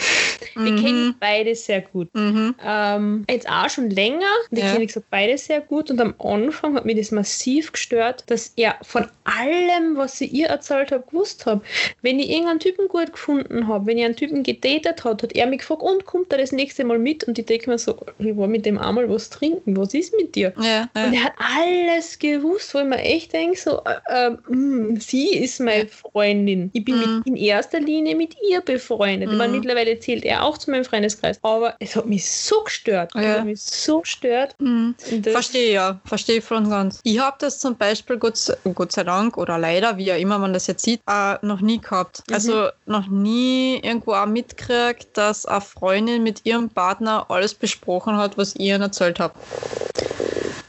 wir Mhm. kennen beide sehr gut. Mhm. Ähm, jetzt auch schon länger. Die Ja. kenne ich gesagt beide sehr gut. Und am Anfang hat mich das massiv gestört, dass er von allem, was sie ihr erzählt hat, gewusst hat. Wenn ich irgendeinen Typen gut gefunden habe, wenn ich einen Typen gedatet hat, hat er mich gefragt, und kommt er das nächste Mal mit? Und ich denke mir so, ich war mit dem einmal was trinken. Was ist mit dir? Ja, ja. Und er hat alles gewusst, wo ich mir echt denke, so, äh, äh, mh, sie ist meine Freundin. Ich bin Mhm. mit, in erster Linie mit ihr befreundet. Mhm. mittlerweile zählt er auch zu meinem Freundeskreis. Aber es hat mich so gestört. Es Ja. hat mich so gestört. Mhm. Verstehe ja, verstehe voll und ganz. Ich habe das zum Beispiel, Gott, Gott sei Dank oder leider, wie auch immer man das jetzt sieht, äh, noch nie gehabt. Mhm. Also noch nie irgendwo auch mitgekriegt, dass eine Freundin mit ihrem Partner alles besprochen hat, was ich ihnen erzählt habe.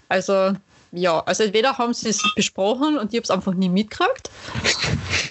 Also ja, also entweder haben sie es besprochen und ich habe es einfach nie mitgekriegt.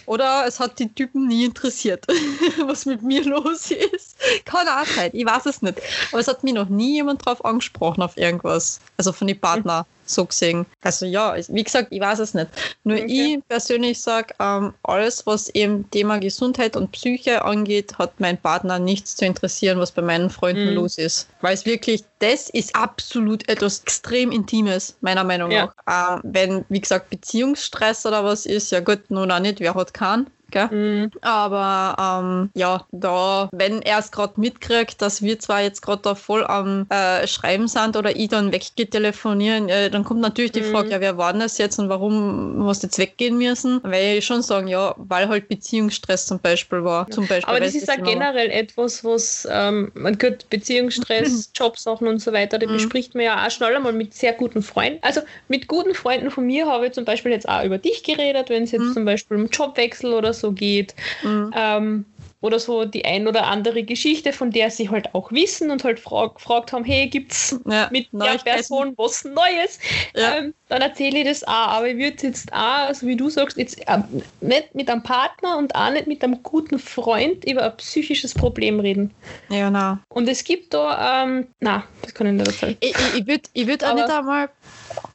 Oder es hat die Typen nie interessiert, was mit mir los ist. Auch sein, ich weiß es nicht. Aber es hat mich noch nie jemand drauf angesprochen auf irgendwas. Also von den Partner so gesehen. Also ja, wie gesagt, ich weiß es nicht. Nur Okay. ich persönlich sage, ähm, alles, was eben Thema Gesundheit und Psyche angeht, hat mein Partner nichts zu interessieren, was bei meinen Freunden Mhm. los ist. Weil es wirklich, das ist absolut etwas extrem Intimes, meiner Meinung Ja. nach. Ähm, wenn, wie gesagt, Beziehungsstress oder was ist, ja gut, nun auch nicht, wer hat keinen. Gell? Mhm. Aber ähm, ja, da, wenn er es gerade mitkriegt, dass wir zwar jetzt gerade da voll am äh, Schreiben sind oder ich dann weggetelefonieren, äh, dann kommt natürlich die Mhm. Frage, ja, wer war denn das jetzt und warum musst du jetzt weggehen müssen? Weil ich schon sagen, ja, weil halt Beziehungsstress zum Beispiel war. Zum Beispiel, Aber das ist Thema war. generell etwas, was ähm, man gut, Beziehungsstress, Jobsachen und so weiter, die Mhm. bespricht man ja auch schnell einmal mit sehr guten Freunden. Also mit guten Freunden von mir habe ich zum Beispiel jetzt auch über dich geredet, wenn es jetzt Mhm. zum Beispiel um Jobwechsel oder so geht. Mhm. Ähm, oder so die ein oder andere Geschichte, von der sie halt auch wissen und halt frag, gefragt haben, hey, gibt's Ja, mit der. Person was Neues? Ja. Ähm, dann erzähle ich das auch. Aber ich würde jetzt auch, so wie du sagst, jetzt ähm, nicht mit einem Partner und auch nicht mit einem guten Freund über ein psychisches Problem reden. Ja, na. Und es gibt da, ähm, na, das kann ich nicht erzählen. Ich, ich, ich würde ich würd auch nicht einmal,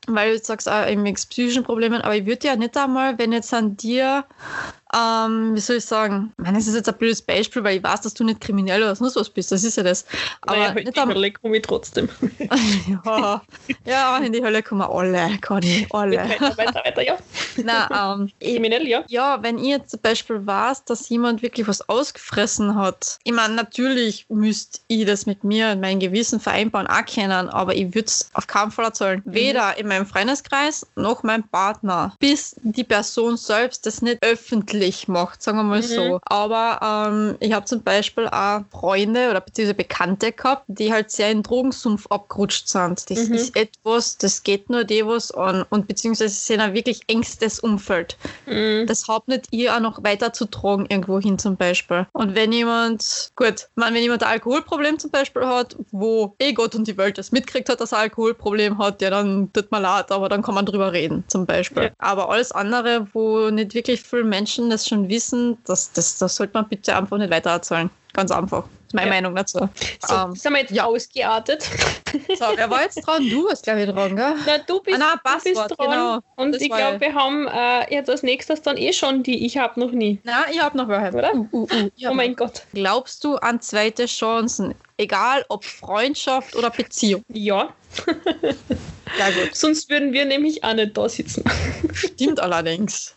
weil du jetzt sagst, auch wegen psychischen Problemen, aber ich würde ja nicht einmal, wenn jetzt an dir, ähm, wie soll ich sagen, ich meine, das ist jetzt ein blödes Beispiel, weil ich weiß, dass du nicht kriminell oder sonst was bist, das ist ja das. Aber naja, halt nicht die einmal, Hölle komme ich trotzdem. ja, ja, aber in die Hölle kommen alle, Conny, alle. weiter, weiter, weiter, ja. Nein, ähm, Kriminell, ja. ja, wenn ich jetzt zum Beispiel weiß, dass jemand wirklich was ausgefressen hat, ich meine, natürlich müsste ich das mit mir und meinem Gewissen vereinbaren, auch kennen, aber ich würde es auf keinen Fall erzählen. Weder in meinem Freundeskreis noch meinem Partner, bis die Person selbst das nicht öffentlich macht, sagen wir mal Mhm. so. Aber ähm, ich habe zum Beispiel auch Freunde oder beziehungsweise Bekannte gehabt, die halt sehr in Drogensumpf abgerutscht sind. Das Mhm. ist etwas, das geht nur die was an und beziehungsweise sind ein wirklich engstes Umfeld Mhm. das Haupt nicht ihr auch noch weiter zu tragen irgendwo hin zum Beispiel. Und wenn jemand, gut, meine, wenn jemand ein Alkoholproblem zum Beispiel hat, wo eh Gott und die Welt das mitkriegt hat, dass er ein Alkoholproblem hat, ja, dann tut man leid, aber dann kann man drüber reden zum Beispiel. Ja. Aber alles andere, wo nicht wirklich viele Menschen das schon wissen, das, das, das sollte man bitte einfach nicht weiter erzählen. Ganz einfach. Das ist meine Ja. Meinung dazu. So, Ähm, sind wir jetzt ja. ausgeartet. So, wer war jetzt dran? Du hast, glaube ich, dran, gell? Na, du bist, Ah, nein, du bist dran. genau. Und Das ich glaube, wir haben äh, jetzt als nächstes dann eh schon die Ich habe noch nie. Na, ich habe noch welche. Oder? Uh, uh, uh, oh mein Gott. Glaubst du an zweite Chancen? Egal ob Freundschaft oder Beziehung. Ja, Ja gut, sonst würden wir nämlich auch nicht da sitzen. stimmt allerdings.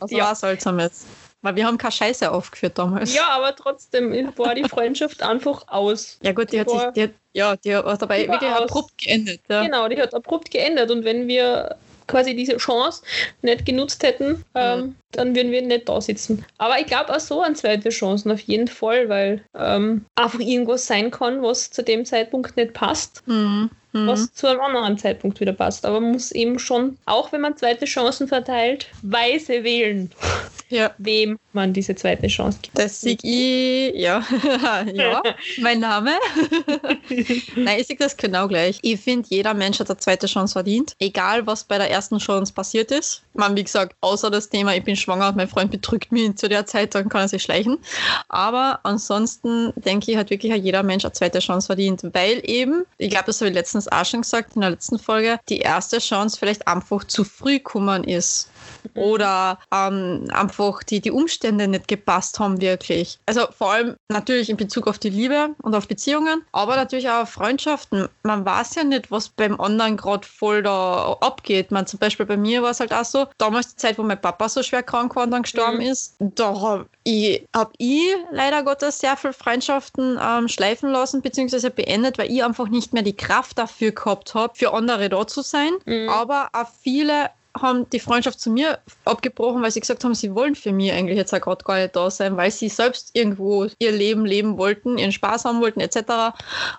Also Ja. was Seltsames. Weil wir haben keine Scheiße aufgeführt damals. Ja, aber trotzdem war die Freundschaft einfach aus. Ja gut, die hat sich, die hat, ja, die hat dabei Die war wirklich abrupt geendet. Ja. Genau, die hat abrupt geändert. Und wenn wir quasi diese Chance nicht genutzt hätten, ähm, dann würden wir nicht da sitzen. Aber ich glaube auch so an zweite Chancen auf jeden Fall, weil ähm, einfach irgendwas sein kann, was zu dem Zeitpunkt nicht passt, Mhm. Mhm. was zu einem anderen Zeitpunkt wieder passt. Aber man muss eben schon, auch wenn man zweite Chancen verteilt, weise wählen, Ja, wem man diese zweite Chance gibt. das sehe ich, ja, ja, mein Name. Nein, ich sehe das genau gleich. Ich finde, jeder Mensch hat eine zweite Chance verdient. Egal, was bei der ersten Chance passiert ist. Man, wie gesagt, außer das Thema, ich bin schwanger und mein Freund betrügt mich zu der Zeit, dann kann er sich schleichen. Aber ansonsten denke ich, hat wirklich jeder Mensch eine zweite Chance verdient. Weil eben, ich glaube, das habe ich letztens auch schon gesagt in der letzten Folge, die erste Chance vielleicht einfach zu früh gekommen ist. Oder ähm, einfach die, die Umstände nicht gepasst haben wirklich. Also vor allem natürlich in Bezug auf die Liebe und auf Beziehungen, aber natürlich auch auf Freundschaften. Man weiß ja nicht, was beim anderen gerade voll da abgeht. Man, zum Beispiel bei mir war es halt auch so, damals die Zeit, wo mein Papa so schwer krank war und dann gestorben Mhm. ist, da habe ich, hab ich leider Gottes sehr viele Freundschaften ähm, schleifen lassen, beziehungsweise beendet, weil ich einfach nicht mehr die Kraft dafür gehabt habe, für andere da zu sein. Mhm. Aber auch viele haben die Freundschaft zu mir abgebrochen, weil sie gesagt haben, sie wollen für mich eigentlich jetzt auch gerade gar nicht da sein, weil sie selbst irgendwo ihr Leben leben wollten, ihren Spaß haben wollten etc.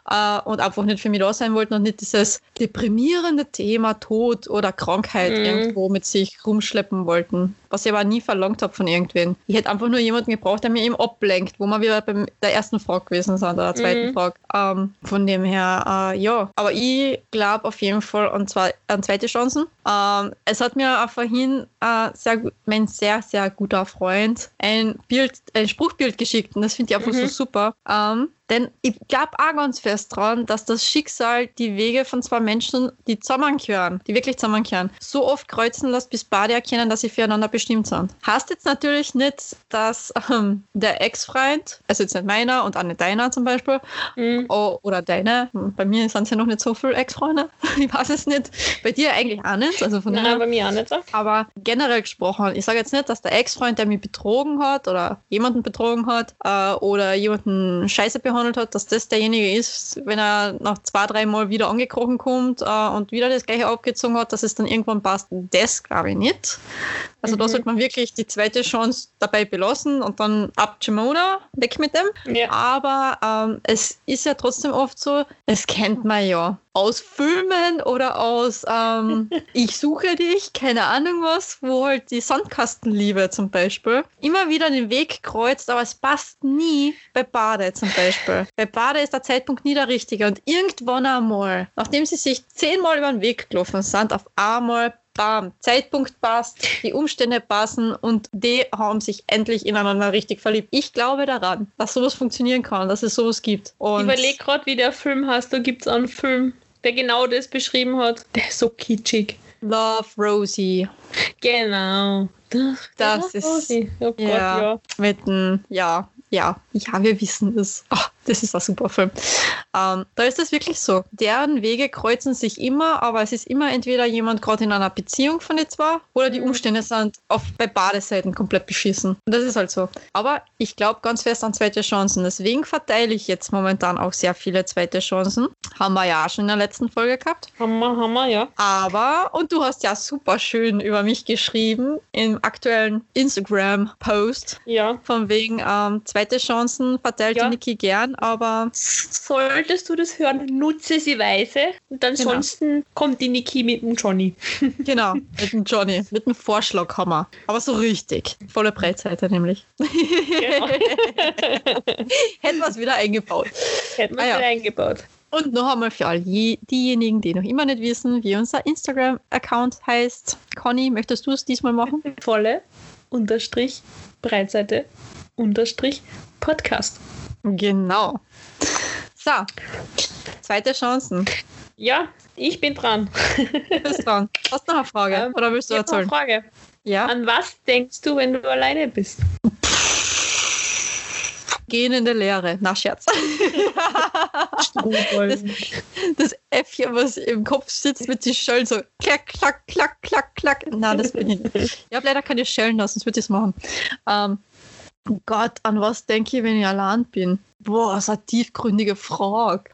Äh, und einfach nicht für mich da sein wollten und nicht dieses deprimierende Thema Tod oder Krankheit Mhm. irgendwo mit sich rumschleppen wollten. Was ich aber nie verlangt habe von irgendwen. Ich hätte einfach nur jemanden gebraucht, der mir eben ablenkt, wo wir wieder bei der ersten Frage gewesen sind, oder der zweiten Mhm. Frage. Ähm, von dem her, äh, ja. Aber ich glaube auf jeden Fall an, zwei, an zweite Chancen. Ähm, es hat mir auch vorhin äh, sehr, mein sehr, sehr guter Freund ein Bild, ein Spruchbild geschickt und das finde ich einfach Mhm. so super. Ähm, Denn ich glaube auch ganz fest dran, dass das Schicksal die Wege von zwei Menschen, die zusammengehören, die wirklich zusammengehören, so oft kreuzen lässt, bis beide erkennen, dass sie füreinander bestimmt sind. Heißt jetzt natürlich nicht, dass ähm, der Ex-Freund, also jetzt nicht meiner und auch nicht deiner zum Beispiel, Mhm. oh, oder deine, hm, bei mir sind es ja noch nicht so viele Ex-Freunde, ich weiß es nicht, bei dir eigentlich auch nicht, also von Nein, daher bei mir auch nicht so. aber generell gesprochen, ich sage jetzt nicht, dass der Ex-Freund, der mich betrogen hat oder jemanden betrogen hat äh, oder jemanden scheiße behandelt hat, dass das derjenige ist, wenn er nach zwei, drei Mal wieder angekrochen kommt äh, und wieder das gleiche abgezogen hat, dass es dann irgendwann passt. Das glaube ich nicht. Also da Mhm. sollte man wirklich die zweite Chance dabei belassen und dann ab Jamona, weg mit dem. Ja. Aber ähm, es ist ja trotzdem oft so, das kennt man ja. Aus Filmen oder aus ähm, Ich suche dich, keine Ahnung was, wo halt die Sandkastenliebe zum Beispiel immer wieder den Weg kreuzt, aber es passt nie bei Bade zum Beispiel. Bei Bade ist der Zeitpunkt nie der richtige und irgendwann einmal, nachdem sie sich zehnmal über den Weg gelaufen sind, auf einmal Bam, Zeitpunkt passt, die Umstände passen und die haben sich endlich ineinander richtig verliebt. Ich glaube daran, dass sowas funktionieren kann, dass es sowas gibt. Ich Und überlege gerade, wie der Film heißt. Da gibt es einen Film, der genau das beschrieben hat. Der ist so kitschig. Love Rosie Genau. Das, Das ist- Rosi. Oh Gott, ja. ja. mit dem, ja, ja, ja, wir wissen es. Ach, das ist ein super Film. Ähm, da ist es wirklich so. Deren Wege kreuzen sich immer, aber es ist immer entweder jemand gerade in einer Beziehung von den zwei oder die Mhm. Umstände sind auf, bei beide Seiten komplett beschissen. Und das ist halt so. Aber ich glaube ganz fest an zweite Chancen. Deswegen verteile ich jetzt momentan auch sehr viele zweite Chancen. Haben wir ja auch schon in der letzten Folge gehabt. Hammer, Hammer, ja. Aber, und du hast ja super schön über mich geschrieben im aktuellen Instagram-Post. Ja. Von wegen ähm, zweite Chancen verteilt Ja. die Niki gern, aber Solltest du das hören, nutze sie weise. Und Genau. ansonsten kommt die Niki mit dem Johnny. genau, mit dem Johnny, mit dem Vorschlaghammer. Aber so richtig. Volle Breitseite nämlich. Genau. Hätten wir es wieder eingebaut. Hätten wir Ah, ja. ja. eingebaut. Und noch einmal für all die, diejenigen, die noch immer nicht wissen, wie unser Instagram-Account heißt. Conny, möchtest du es diesmal machen? Volle, Unterstrich, Breitseite, Unterstrich, Podcast. Genau. So, zweite Chancen. Ja, ich bin dran. Du bist dran. Hast du noch eine Frage? Ähm, Oder willst du Ich hab eine erzählen? Frage. Ja. An was denkst du, wenn du alleine bist? Gehen in der Leere. Na, Scherz. Strudel. das Äffchen, was im Kopf sitzt mit den Schellen, so klack, klack, klack, klack, klack. Na, das bin ich nicht. Ich habe leider keine Schellen sonst würde ich es machen. Ähm, Gott, an was denke ich, wenn ich allein bin? Boah, ist eine tiefgründige Frage.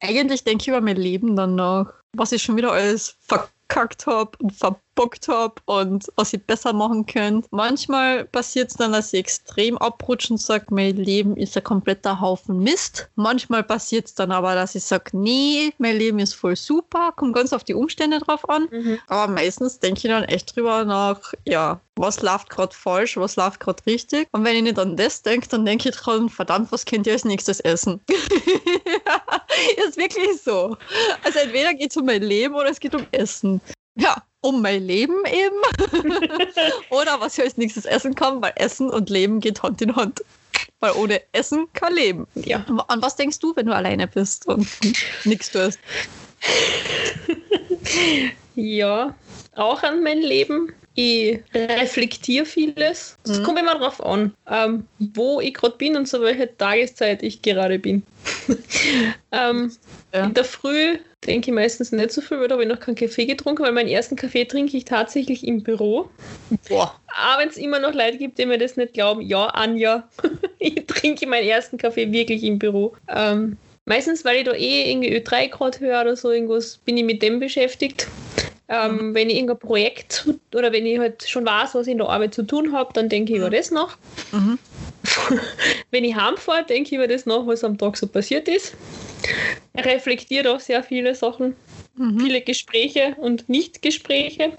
Eigentlich denke ich über mein Leben danach. Was ich schon wieder alles verkackt habe und verbockt habe und was ich besser machen könnte. Manchmal passiert es dann, dass ich extrem abrutsche und sage, mein Leben ist ein kompletter Haufen Mist. Manchmal passiert es dann aber, dass ich sage, nee, mein Leben ist voll super, kommt ganz auf die Umstände drauf an. Mhm. Aber meistens denke ich dann echt drüber nach, ja, was läuft gerade falsch, was läuft gerade richtig. Und wenn ich nicht an das denke, dann denke ich dran, verdammt, was könnt ihr als nächstes essen? ist wirklich so. Also entweder geht es um mein Leben oder es geht um Essen. Ja, um mein Leben eben. oder was ich als nächstes essen kann, weil Essen und Leben geht Hand in Hand. Weil ohne Essen kein Leben. Ja. An was denkst du, wenn du alleine bist und nichts tust? Ja, auch an mein Leben. Ich reflektiere vieles. Es Mhm. kommt immer darauf an, ähm, wo ich gerade bin und zu welcher Tageszeit ich gerade bin. ähm, Ja. In der Früh denke ich meistens nicht so viel, weil da habe ich noch keinen Kaffee getrunken, weil meinen ersten Kaffee trinke ich tatsächlich im Büro. Boah. Aber wenn es immer noch Leute gibt, die mir das nicht glauben, ja, Anja, ich trinke meinen ersten Kaffee wirklich im Büro. Ähm, meistens, weil ich da eh irgendwie Ö3 gerade höre oder so irgendwas, bin ich mit dem beschäftigt. Ähm, Wenn ich irgendein Projekt oder wenn ich halt schon weiß, was ich in der Arbeit zu tun habe, dann denke ich über das nach. Mhm. wenn ich heimfahre, denke ich über das nach, was am Tag so passiert ist. Reflektiere auch sehr viele Sachen, Mhm. viele Gespräche und Nicht-Gespräche.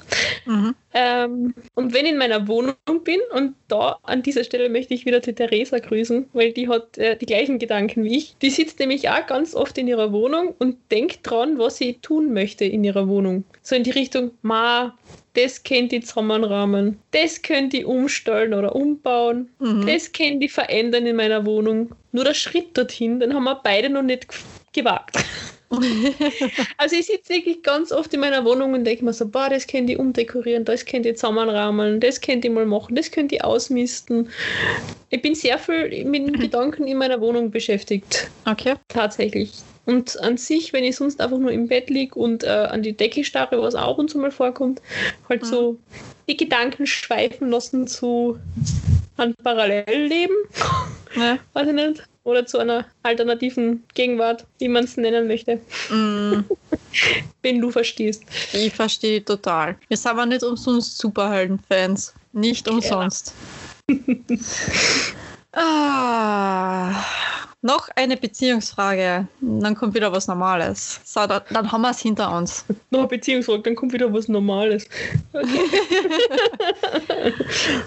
Mhm. Ähm, und wenn ich in meiner Wohnung bin, und da an dieser Stelle möchte ich wieder die Theresa grüßen, weil die hat äh, die gleichen Gedanken wie ich. Die sitzt nämlich auch ganz oft in ihrer Wohnung und denkt dran, was sie tun möchte in ihrer Wohnung. So in die Richtung, ma, das kennt die zusammenrahmen, das könnte ich umstellen oder umbauen, Mhm. das könnte ich verändern in meiner Wohnung. nur der Schritt dorthin, den haben wir beide noch nicht gewagt. also ich sitze wirklich ganz oft in meiner Wohnung und denke mir so, boah, das könnte ich umdekorieren, das könnte ich zusammenrahmen, das könnte ich mal machen, das könnte ich ausmisten. Ich bin sehr viel mit den Gedanken in meiner Wohnung beschäftigt. Okay. Tatsächlich. Und an sich, wenn ich sonst einfach nur im Bett liege und äh, an die Decke starre, was auch und zu mal vorkommt, halt mhm. so die Gedanken schweifen lassen zu einem Parallellleben. Ja. Weiß ich nicht. Oder zu einer alternativen Gegenwart, wie man es nennen möchte. Mm. Wenn du verstehst. Ich verstehe total. Wir sind aber nicht umsonst Superhelden-Fans. Nicht umsonst. Ja. ah. Noch eine Beziehungsfrage. Dann kommt wieder was Normales. So, dann, dann haben wir es hinter uns. Noch eine Beziehungsfrage, dann kommt wieder was Normales. Okay.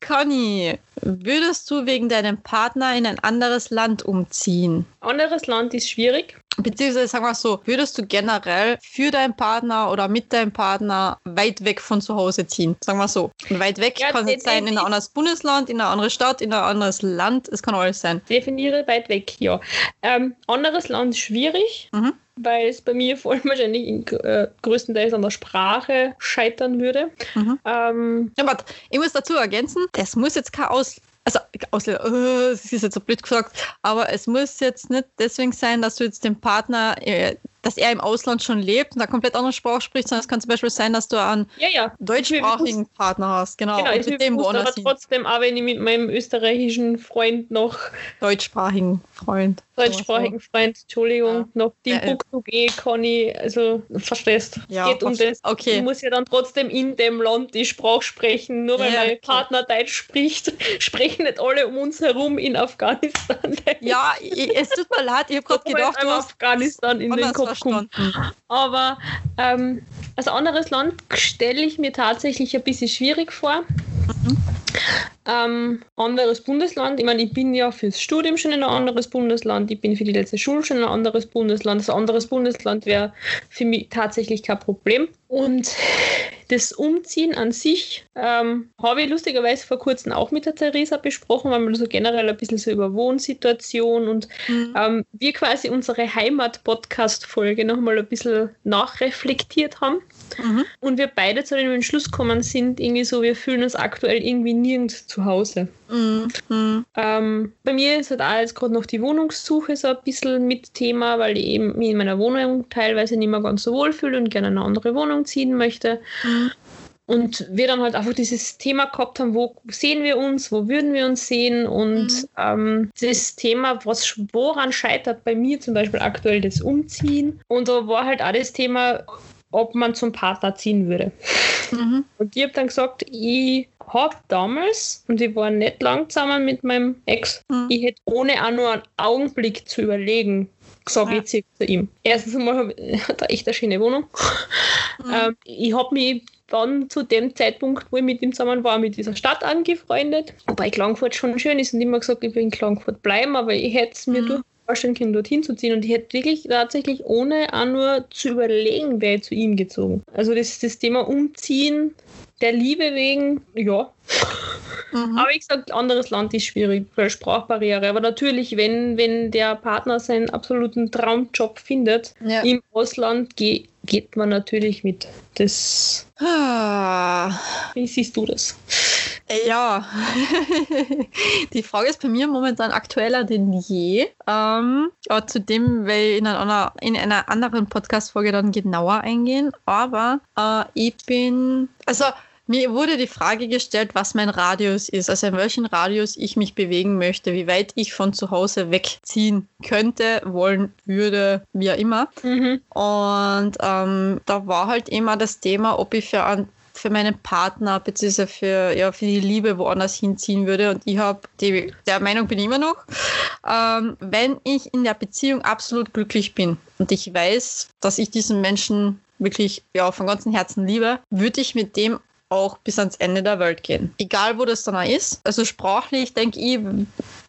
Conny, würdest du wegen deinem Partner in ein anderes Land umziehen? Anderes Land ist schwierig. Beziehungsweise sagen wir so, würdest du generell für deinen Partner oder mit deinem Partner weit weg von zu Hause ziehen? Sagen wir so. Und weit weg ja, kann es sein in ein anderes Bundesland, in eine andere Stadt, in ein anderes Land. Es kann alles sein. Definiere weit weg, ja. Ähm, anderes Land ist schwierig. Mhm weil es bei mir vor allem wahrscheinlich in, äh, größtenteils an der Sprache scheitern würde. Mhm. Ähm, ja, warte, ich muss dazu ergänzen, das muss jetzt kein Aus also Ausländer, oh, das ist jetzt so blöd gesagt, aber es muss jetzt nicht deswegen sein, dass du jetzt den Partner äh, dass er im Ausland schon lebt und eine komplett andere Sprache spricht, sondern es kann zum Beispiel sein, dass du einen ja, ja. deutschsprachigen Partner hast. Genau, genau und mit dem woanders aber trotzdem, auch wenn ich mit meinem österreichischen Freund noch deutschsprachigen Freund. Deutschsprachigen Freund, Entschuldigung, ja. noch Timbuktu ja, gehe kann ich, also verstehst, ja, geht um das. Okay. Ich muss ja dann trotzdem in dem Land die Sprache sprechen, nur weil ja, mein okay. Partner Deutsch spricht, sprechen nicht alle um uns herum in Afghanistan. Ja, es tut mir leid, ich habe gerade gedacht, du hast Afghanistan in den Kopf verstanden. Aber ähm, als anderes Land stelle ich mir tatsächlich ein bisschen schwierig vor. Mhm. Ähm, anderes Bundesland. Ich meine, ich bin ja fürs Studium schon in ein anderes Bundesland. Ich bin für die letzte Schule schon in ein anderes Bundesland. Das anderes Bundesland wäre für mich tatsächlich kein Problem. Und das Umziehen an sich ähm, habe ich lustigerweise vor kurzem auch mit der Theresa besprochen, weil wir so generell ein bisschen so über Wohnsituation und mhm. ähm, wir quasi unsere Heimat-Podcast-Folge nochmal ein bisschen nachreflektiert haben. Mhm. Und wir beide zu dem Entschluss gekommen sind, irgendwie so, wir fühlen uns aktuell irgendwie nirgends zu Hause. Mhm. Ähm, bei mir ist halt auch jetzt gerade noch die Wohnungssuche so ein bisschen mit Thema, weil ich eben mich in meiner Wohnung teilweise nicht mehr ganz so wohl fühle und gerne eine andere Wohnung ziehen möchte. Mhm. Und wir dann halt einfach dieses Thema gehabt haben, wo sehen wir uns, wo würden wir uns sehen und mhm. ähm, das Thema, was woran scheitert bei mir zum Beispiel aktuell das Umziehen. Und da war halt auch das Thema, ob man zum Partner ziehen würde. Mhm. Und ich habe dann gesagt, ich habe damals, und ich war nicht lang zusammen mit meinem Ex, mhm. ich hätte ohne auch nur einen Augenblick zu überlegen, gesagt, ja. ich ziehe zu ihm. Erstens einmal hat er echt eine schöne Wohnung. Mhm. Ähm, ich habe mich dann zu dem Zeitpunkt, wo ich mit ihm zusammen war, mit dieser Stadt angefreundet. Wobei Klagenfurt schon schön ist und immer gesagt, ich will in Klagenfurt bleiben, aber ich hätte es mir mhm. Vorstellen können, dorthin zu ziehen. Und ich hätte wirklich tatsächlich ohne auch nur zu überlegen, wäre ich zu ihm gezogen. Also das, das Thema Umziehen, der Liebe wegen, ja. Mhm. Aber ich gesagt, anderes Land ist schwierig, weil Sprachbarriere. Aber natürlich, wenn, wenn der Partner seinen absoluten Traumjob findet ja. im Ausland, geht, geht man natürlich mit. Das. Ah. Wie siehst du das? Ja, die Frage ist bei mir momentan aktueller denn je. Ähm, aber zudem werde ich in einer, in einer anderen Podcast-Folge dann genauer eingehen. Aber äh, ich bin, also mir wurde die Frage gestellt, was mein Radius ist, also in welchem Radius ich mich bewegen möchte, wie weit ich von zu Hause wegziehen könnte, wollen würde, wie auch immer. Mhm. Und ähm, da war halt immer das Thema, ob ich für einen für meinen Partner bzw. für, ja, für die Liebe woanders hinziehen würde. Und ich habe der Meinung bin ich immer noch, ähm, wenn ich in der Beziehung absolut glücklich bin und ich weiß, dass ich diesen Menschen wirklich ja, von ganzem Herzen liebe, würde ich mit dem auch bis ans Ende der Welt gehen. Egal, wo das dann auch ist. Also sprachlich, denke ich,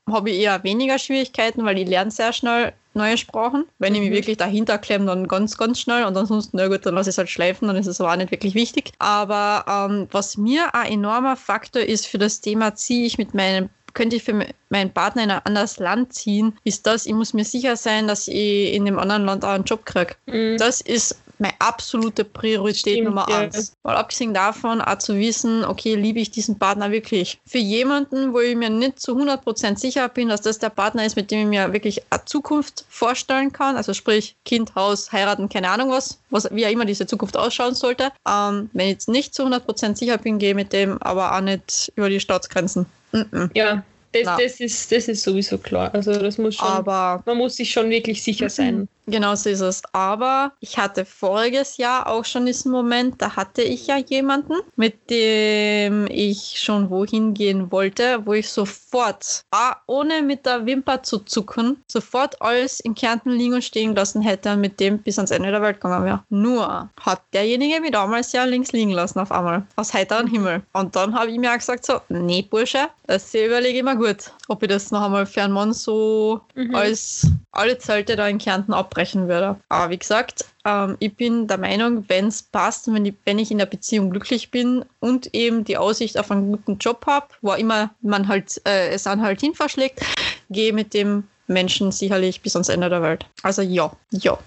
habe ich eher weniger Schwierigkeiten, weil ich lerne sehr schnell neue Sprachen. Wenn ich mich mhm. wirklich dahinter klemme, dann ganz, ganz schnell. Und ansonsten, na gut, dann lasse ich es halt schleifen, dann ist es aber auch nicht wirklich wichtig. Aber ähm, was mir ein enormer Faktor ist für das Thema, ziehe ich mit meinem könnte ich für me- meinen Partner in ein anderes Land ziehen, ist das, ich muss mir sicher sein, dass ich in dem anderen Land auch einen Job kriege. Mhm. Das ist meine absolute Priorität Stimmt, Nummer eins. Mal abgesehen davon, auch zu wissen, okay, liebe ich diesen Partner wirklich. Für jemanden, wo ich mir nicht zu 100% sicher bin, dass das der Partner ist, mit dem ich mir wirklich eine Zukunft vorstellen kann, also sprich Kind, Haus, heiraten, keine Ahnung was, was wie auch immer diese Zukunft ausschauen sollte. Ähm, wenn ich jetzt nicht zu 100% sicher bin, gehe ich mit dem aber auch nicht über die Staatsgrenzen. Mm-mm. Ja, das, das, ist, das ist sowieso klar. Also das muss schon, Aber man muss sich schon wirklich sicher sein. Genau so ist es. Aber ich hatte voriges Jahr auch schon diesen Moment, da hatte ich ja jemanden, mit dem ich schon wohin gehen wollte, wo ich sofort, ohne mit der Wimper zu zucken, sofort alles in Kärnten liegen und stehen lassen hätte und mit dem bis ans Ende der Welt gegangen wäre. Nur hat derjenige mich damals ja links liegen lassen auf einmal. Aus heiterem Himmel. Und dann habe ich mir auch gesagt so, nee, Bursche, das überlege ich mir gut, ob ich das noch einmal für einen Mann so Mhm. als alle Zelte da in Kärnten abbrechen würde. Aber wie gesagt, ähm, ich bin der Meinung, wenn es passt und wenn ich, wenn ich in der Beziehung glücklich bin und eben die Aussicht auf einen guten Job habe, wo immer man halt äh, es dann halt hin verschlägt, gehe mit dem Menschen sicherlich bis ans Ende der Welt. Also ja, ja.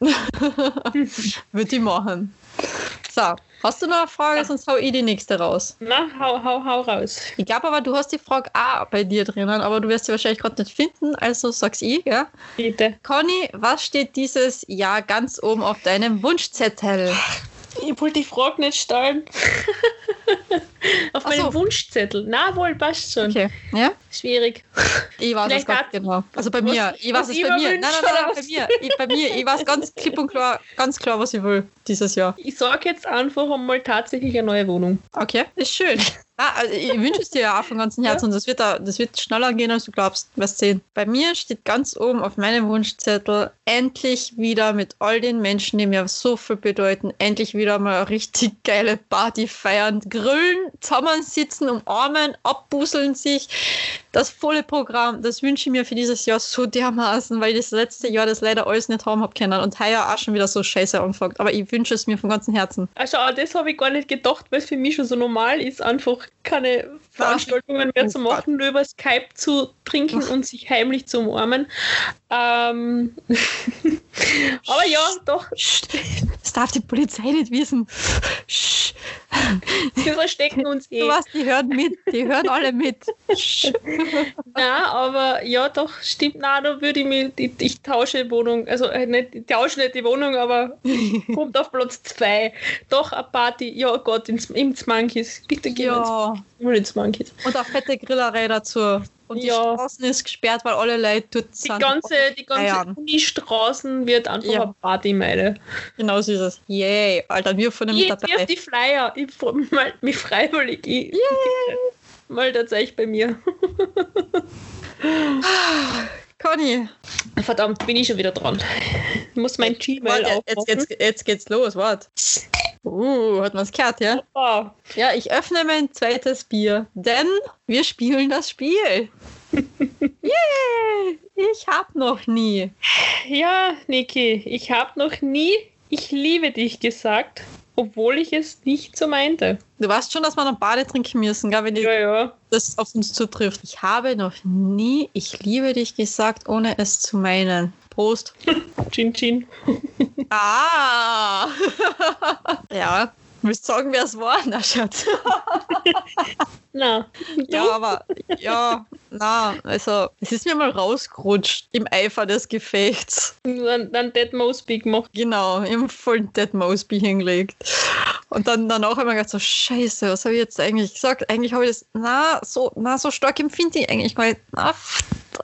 Würde ich machen. So, hast du noch eine Frage, Ja. sonst hau ich die nächste raus. Na, hau, hau, hau raus. Ich glaube aber, du hast die Frage auch bei dir drinnen, aber du wirst sie wahrscheinlich gerade nicht finden, also sag's ich, ja? Bitte. Conny, was steht dieses Jahr ganz oben auf deinem Wunschzettel? Ich wollte die Frage nicht stellen. Auf Ach meinem so. Wunschzettel. Na wohl, passt schon. Okay, ja? Schwierig. Ich weiß es ganz genau. Also bei was- mir, ich weiß was es bei mir. Nein, nein, nein, bei was? mir. Ich, bei mir, ich weiß ganz klipp und klar, ganz klar, was ich will dieses Jahr. Ich sage jetzt einfach einmal tatsächlich eine neue Wohnung. Okay, ist schön. Na, also ich wünsche es dir ja auch von ganzem Herzen und das wird, da, das wird schneller gehen, als du glaubst. Wirst sehen. Bei mir steht ganz oben auf meinem Wunschzettel endlich wieder mit all den Menschen, die mir so viel bedeuten, endlich wieder mal eine richtig geile Party feiern, grillen, zusammensitzen, umarmen, abbuseln sich. Das volle Programm, das wünsche ich mir für dieses Jahr so dermaßen, weil ich das letzte Jahr das leider alles nicht haben hab können und heuer auch schon wieder so scheiße anfängt. Aber ich wünsche es mir von ganzem Herzen. Also an das habe ich gar nicht gedacht, weil es für mich schon so normal ist, einfach keine Veranstaltungen mehr Oh zu Gott. machen, nur über Skype zu trinken und sich heimlich zu umarmen. Ähm Aber ja, doch, das darf die Polizei nicht wissen. Wir verstecken uns eh. Du weißt, die hören mit, die hören alle mit. Nein, aber ja, doch, stimmt. Nein, da würde ich mir, ich, ich tausche Wohnung, also äh, nicht, ich tausche nicht die Wohnung, aber kommt auf Platz zwei. Doch, eine Party, ja Gott, ins, ins Monkeys. Bitte geh ja. Mal ins Monkeys. und eine fette Grillerei dazu. Und die Ja. Straßen ist gesperrt, weil alle Leute dort Die sind. ganze, die ganze. Unistraßen wird einfach Ja. eine Partymeile. Genau so ist es. Yay, Alter, wir von dem mit Jetzt dabei. wirf die Flyer. Ich mich freiwillig. Ich, mal tatsächlich bei mir. Conny, Verdammt, bin ich schon wieder dran. Ich muss mein Gmail warte, jetzt, aufmachen. jetzt, jetzt geht's los, warte. Uh, hat man's gehört, ja? Oh, Ja, ich öffne mein zweites Bier, denn wir spielen das Spiel. Yay! Ich hab noch nie. Ja, Niki, ich habe noch nie ich liebe dich gesagt, obwohl ich es nicht so meinte. Du weißt schon, dass wir noch Bade trinken müssen, gell, wenn Ja, ja. das auf uns zutrifft. Ich habe noch nie ich liebe dich gesagt, ohne es zu meinen. Prost. Chin Chin. Ah! ja. Willst du sagen, wer es war? Na, Schatz. Na, du? Ja, aber, ja, na, also, es ist mir mal rausgerutscht im Eifer des Gefechts. Dann, dann Dead Mosby gemacht. Genau, im vollen Dead Mosby hingelegt. Und dann danach habe ich mir gedacht, so, scheiße, was habe ich jetzt eigentlich gesagt? Eigentlich habe ich das, na, so, na, so stark empfinde ich eigentlich gar nicht. Na,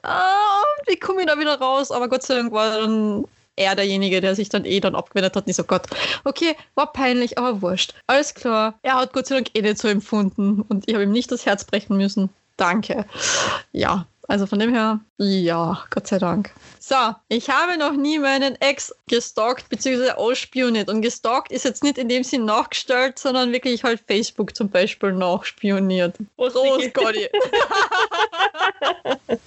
ah, wie komme ich da wieder raus? Aber Gott sei Dank war dann er derjenige, der sich dann eh dann abgewendet hat. Und ich so, Gott, okay, war peinlich, aber wurscht. Alles klar. Er hat Gott sei Dank eh nicht so empfunden. Und ich habe ihm nicht das Herz brechen müssen. Danke. Ja, also von dem her, ja, Gott sei Dank. So, ich habe noch nie meinen Ex gestalkt bzw. ausspioniert. Und gestalkt ist jetzt nicht in dem Sinn nachgestellt, sondern wirklich halt Facebook zum Beispiel nachspioniert. Prost. Gotti.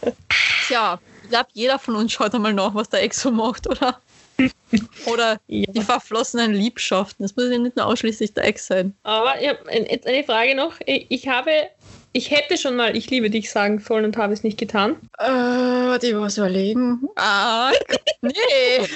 Tja, glaube, jeder von uns schaut einmal nach, was der Ex so macht, oder? Oder Ja. die verflossenen Liebschaften. Das muss ja nicht nur ausschließlich der Ex sein. Aber ich jetzt eine Frage noch. Ich ich habe Ich hätte schon mal Ich liebe dich sagen sollen und habe es nicht getan. Äh, warte, ich muss überlegen. Ah, nee.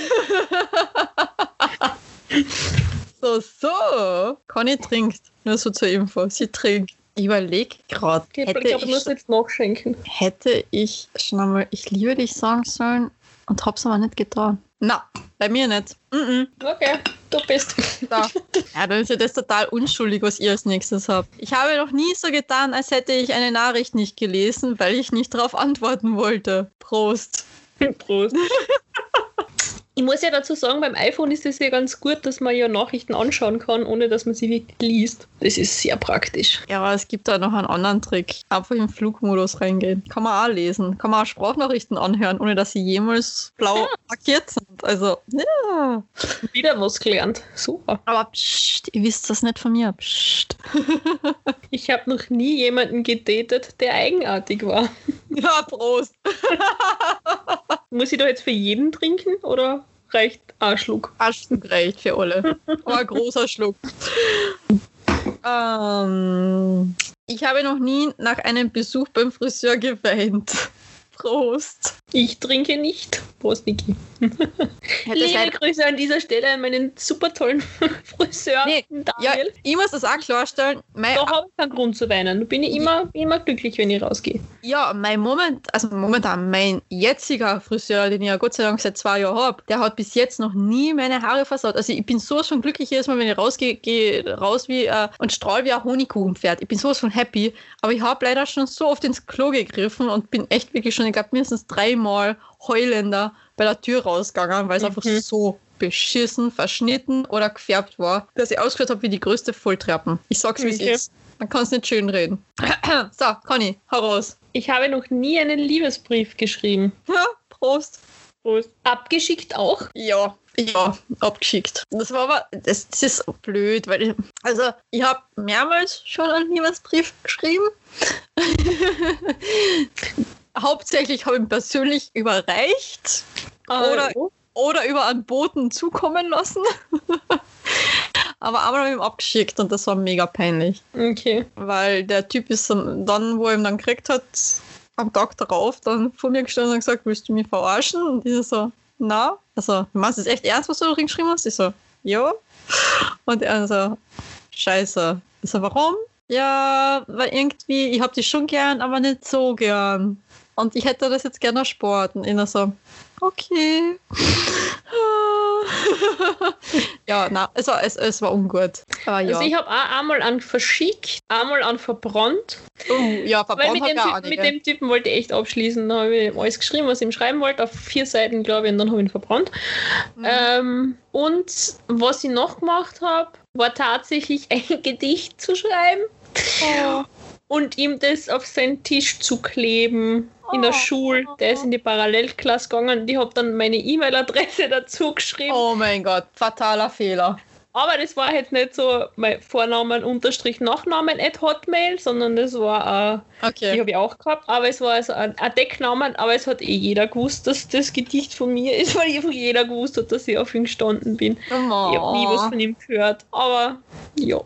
so, so. Conny trinkt. Nur so zur Info. Sie trinkt. Ich überlege gerade. Ich Hätte glaube, ich muss ich, jetzt nachschenken. hätte ich schon einmal Ich liebe dich sagen sollen und hab's aber nicht getan. Na, bei mir nicht. Mm -mm. Okay, du bist. Da. Ja, dann ist ja das total unschuldig, was ihr als nächstes habt. Ich habe noch nie so getan, als hätte ich eine Nachricht nicht gelesen, weil ich nicht darauf antworten wollte. Prost. Prost. Ich muss ja dazu sagen, beim iPhone ist es ja ganz gut, dass man ja Nachrichten anschauen kann, ohne dass man sie wirklich liest. Das ist sehr praktisch. Ja, aber es gibt da noch einen anderen Trick. Einfach im Flugmodus reingehen. Kann man auch lesen. Kann man auch Sprachnachrichten anhören, ohne dass sie jemals blau markiert sind. Also, ja. Wieder was gelernt. Super. Aber pst, ihr wisst das nicht von mir. Pst. Ich habe noch nie jemanden gedatet, der eigenartig war. Ja, Prost. Muss ich da jetzt für jeden trinken oder reicht ein Schluck? Ein Schluck reicht für alle. Aber ein großer Schluck. Ähm, ich habe noch nie nach einem Besuch beim Friseur geweint. Prost. Ich trinke nicht. Prost, Niki. Hätte Liebe Grüße an dieser Stelle an meinen super tollen Friseur, Nee, Ja, Daniel. ich muss das auch klarstellen. Mein, Da habe ich keinen Grund zu weinen. Da bin ich immer, immer glücklich, wenn ich rausgehe. ja, mein Moment, also momentan mein jetziger Friseur, den ich ja Gott sei Dank seit zwei Jahren habe, der hat bis jetzt noch nie meine Haare versaut. Also ich bin sowas von glücklich jedes Mal, wenn ich rausgehe, gehe raus wie äh, und strahl wie ein Honigkuchenpferd. Ich bin sowas von happy. Aber ich habe leider schon so oft ins Klo gegriffen und bin echt wirklich schon, ich glaube, mindestens dreimal heulender bei der Tür rausgegangen, weil es einfach Mhm. so beschissen, verschnitten oder gefärbt war, dass ich ausgeschaut habe wie die größte Volltrappen. Ich sag's, wie es Okay. ist. Man kann es nicht schön reden. so, Conny, hau raus. Ich habe noch nie einen Liebesbrief geschrieben. Ja, Prost. Prost. Abgeschickt auch? Ja, ja, abgeschickt. Das war aber, das, das ist blöd, weil ich, also ich habe mehrmals schon einen Liebesbrief geschrieben. Hauptsächlich habe ich ihn persönlich überreicht Oder- oh. oder über einen Boten zukommen lassen. aber einmal habe ich ihn abgeschickt und das war mega peinlich. Okay. Weil der Typ ist dann, wo er ihn dann gekriegt hat, am Tag darauf dann vor mir gestanden und gesagt, willst du mich verarschen? Und ich so, na, also, du meinst es echt ernst, was du da geschrieben hast? Ich so, ja. Und er so, scheiße. Ich so, warum? Ja, weil irgendwie, ich hab dich schon gern, aber nicht so gern. Und ich hätte das jetzt gerne aus Sport. Und ich so, okay. ja, na, es war, es, es war ungut. Aber ja. Also ich habe auch einmal an verschickt, einmal an verbrannt. Oh, ja, Weil verbrannt mit hat dem, einige. mit dem Typen wollte ich echt abschließen. Da habe ich alles geschrieben, was ich ihm schreiben wollte, auf vier Seiten, glaube ich, und dann habe ich ihn verbrannt. Mhm. Ähm, und was ich noch gemacht habe, war tatsächlich ein Gedicht zu schreiben Oh. Und ihm das auf seinen Tisch zu kleben in der Oh. Schule. Der ist in die Parallelklasse gegangen und ich habe dann meine E-Mail-Adresse dazu geschrieben. oh mein Gott, fataler Fehler. Aber das war jetzt nicht so mein Vornamen unterstrich Nachnamen at Hotmail, sondern das war, äh, die Okay. habe ich auch gehabt, aber es war also ein, ein Decknamen, aber es hat eh jeder gewusst, dass das Gedicht von mir ist, weil einfach jeder gewusst hat, dass ich auf ihn gestanden bin. Ich habe nie was von ihm gehört, aber ja.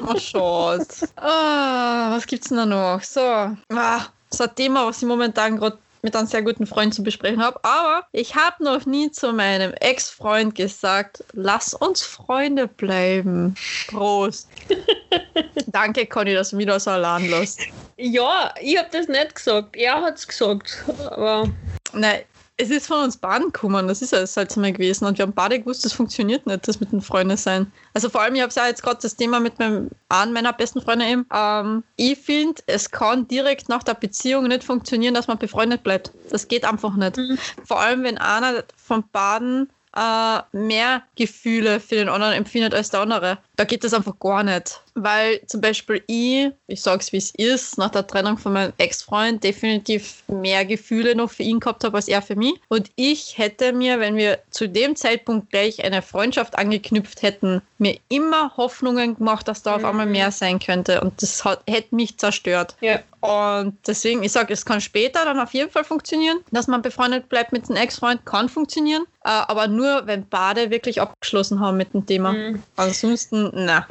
Oh, schade. ah, was gibt's denn da noch? So, ah, so ein Thema, was ich momentan gerade mit einem sehr guten Freund zu besprechen habe. Aber ich habe noch nie zu meinem Ex-Freund gesagt, lass uns Freunde bleiben. Prost. Danke, Conny, dass du mich da so allein lässt. Ja, ich habe das nicht gesagt, er hat es gesagt, aber Nein, es ist von uns beiden gekommen, das ist ja das mal gewesen. Und wir haben beide gewusst, das funktioniert nicht, das mit den Freunden sein. Also vor allem, ich habe ja jetzt gerade das Thema mit meinem, einen meiner besten Freunde eben. Ähm, ich finde, es kann direkt nach der Beziehung nicht funktionieren, dass man befreundet bleibt. Das geht einfach nicht. Mhm. Vor allem, wenn einer von beiden äh, mehr Gefühle für den anderen empfindet als der andere. Da geht das einfach gar nicht. Weil zum Beispiel ich, ich sag's wie es ist, nach der Trennung von meinem Ex-Freund definitiv mehr Gefühle noch für ihn gehabt habe als er für mich. Und ich hätte mir, wenn wir zu dem Zeitpunkt gleich eine Freundschaft angeknüpft hätten, mir immer Hoffnungen gemacht, dass da auf Mhm. einmal mehr sein könnte. Und das hat, hätte mich zerstört. ja. Und deswegen, ich sage, es kann später dann auf jeden Fall funktionieren, dass man befreundet bleibt mit einem Ex-Freund, kann funktionieren, äh, aber nur, wenn beide wirklich abgeschlossen haben mit dem Thema. Mhm. Ansonsten na.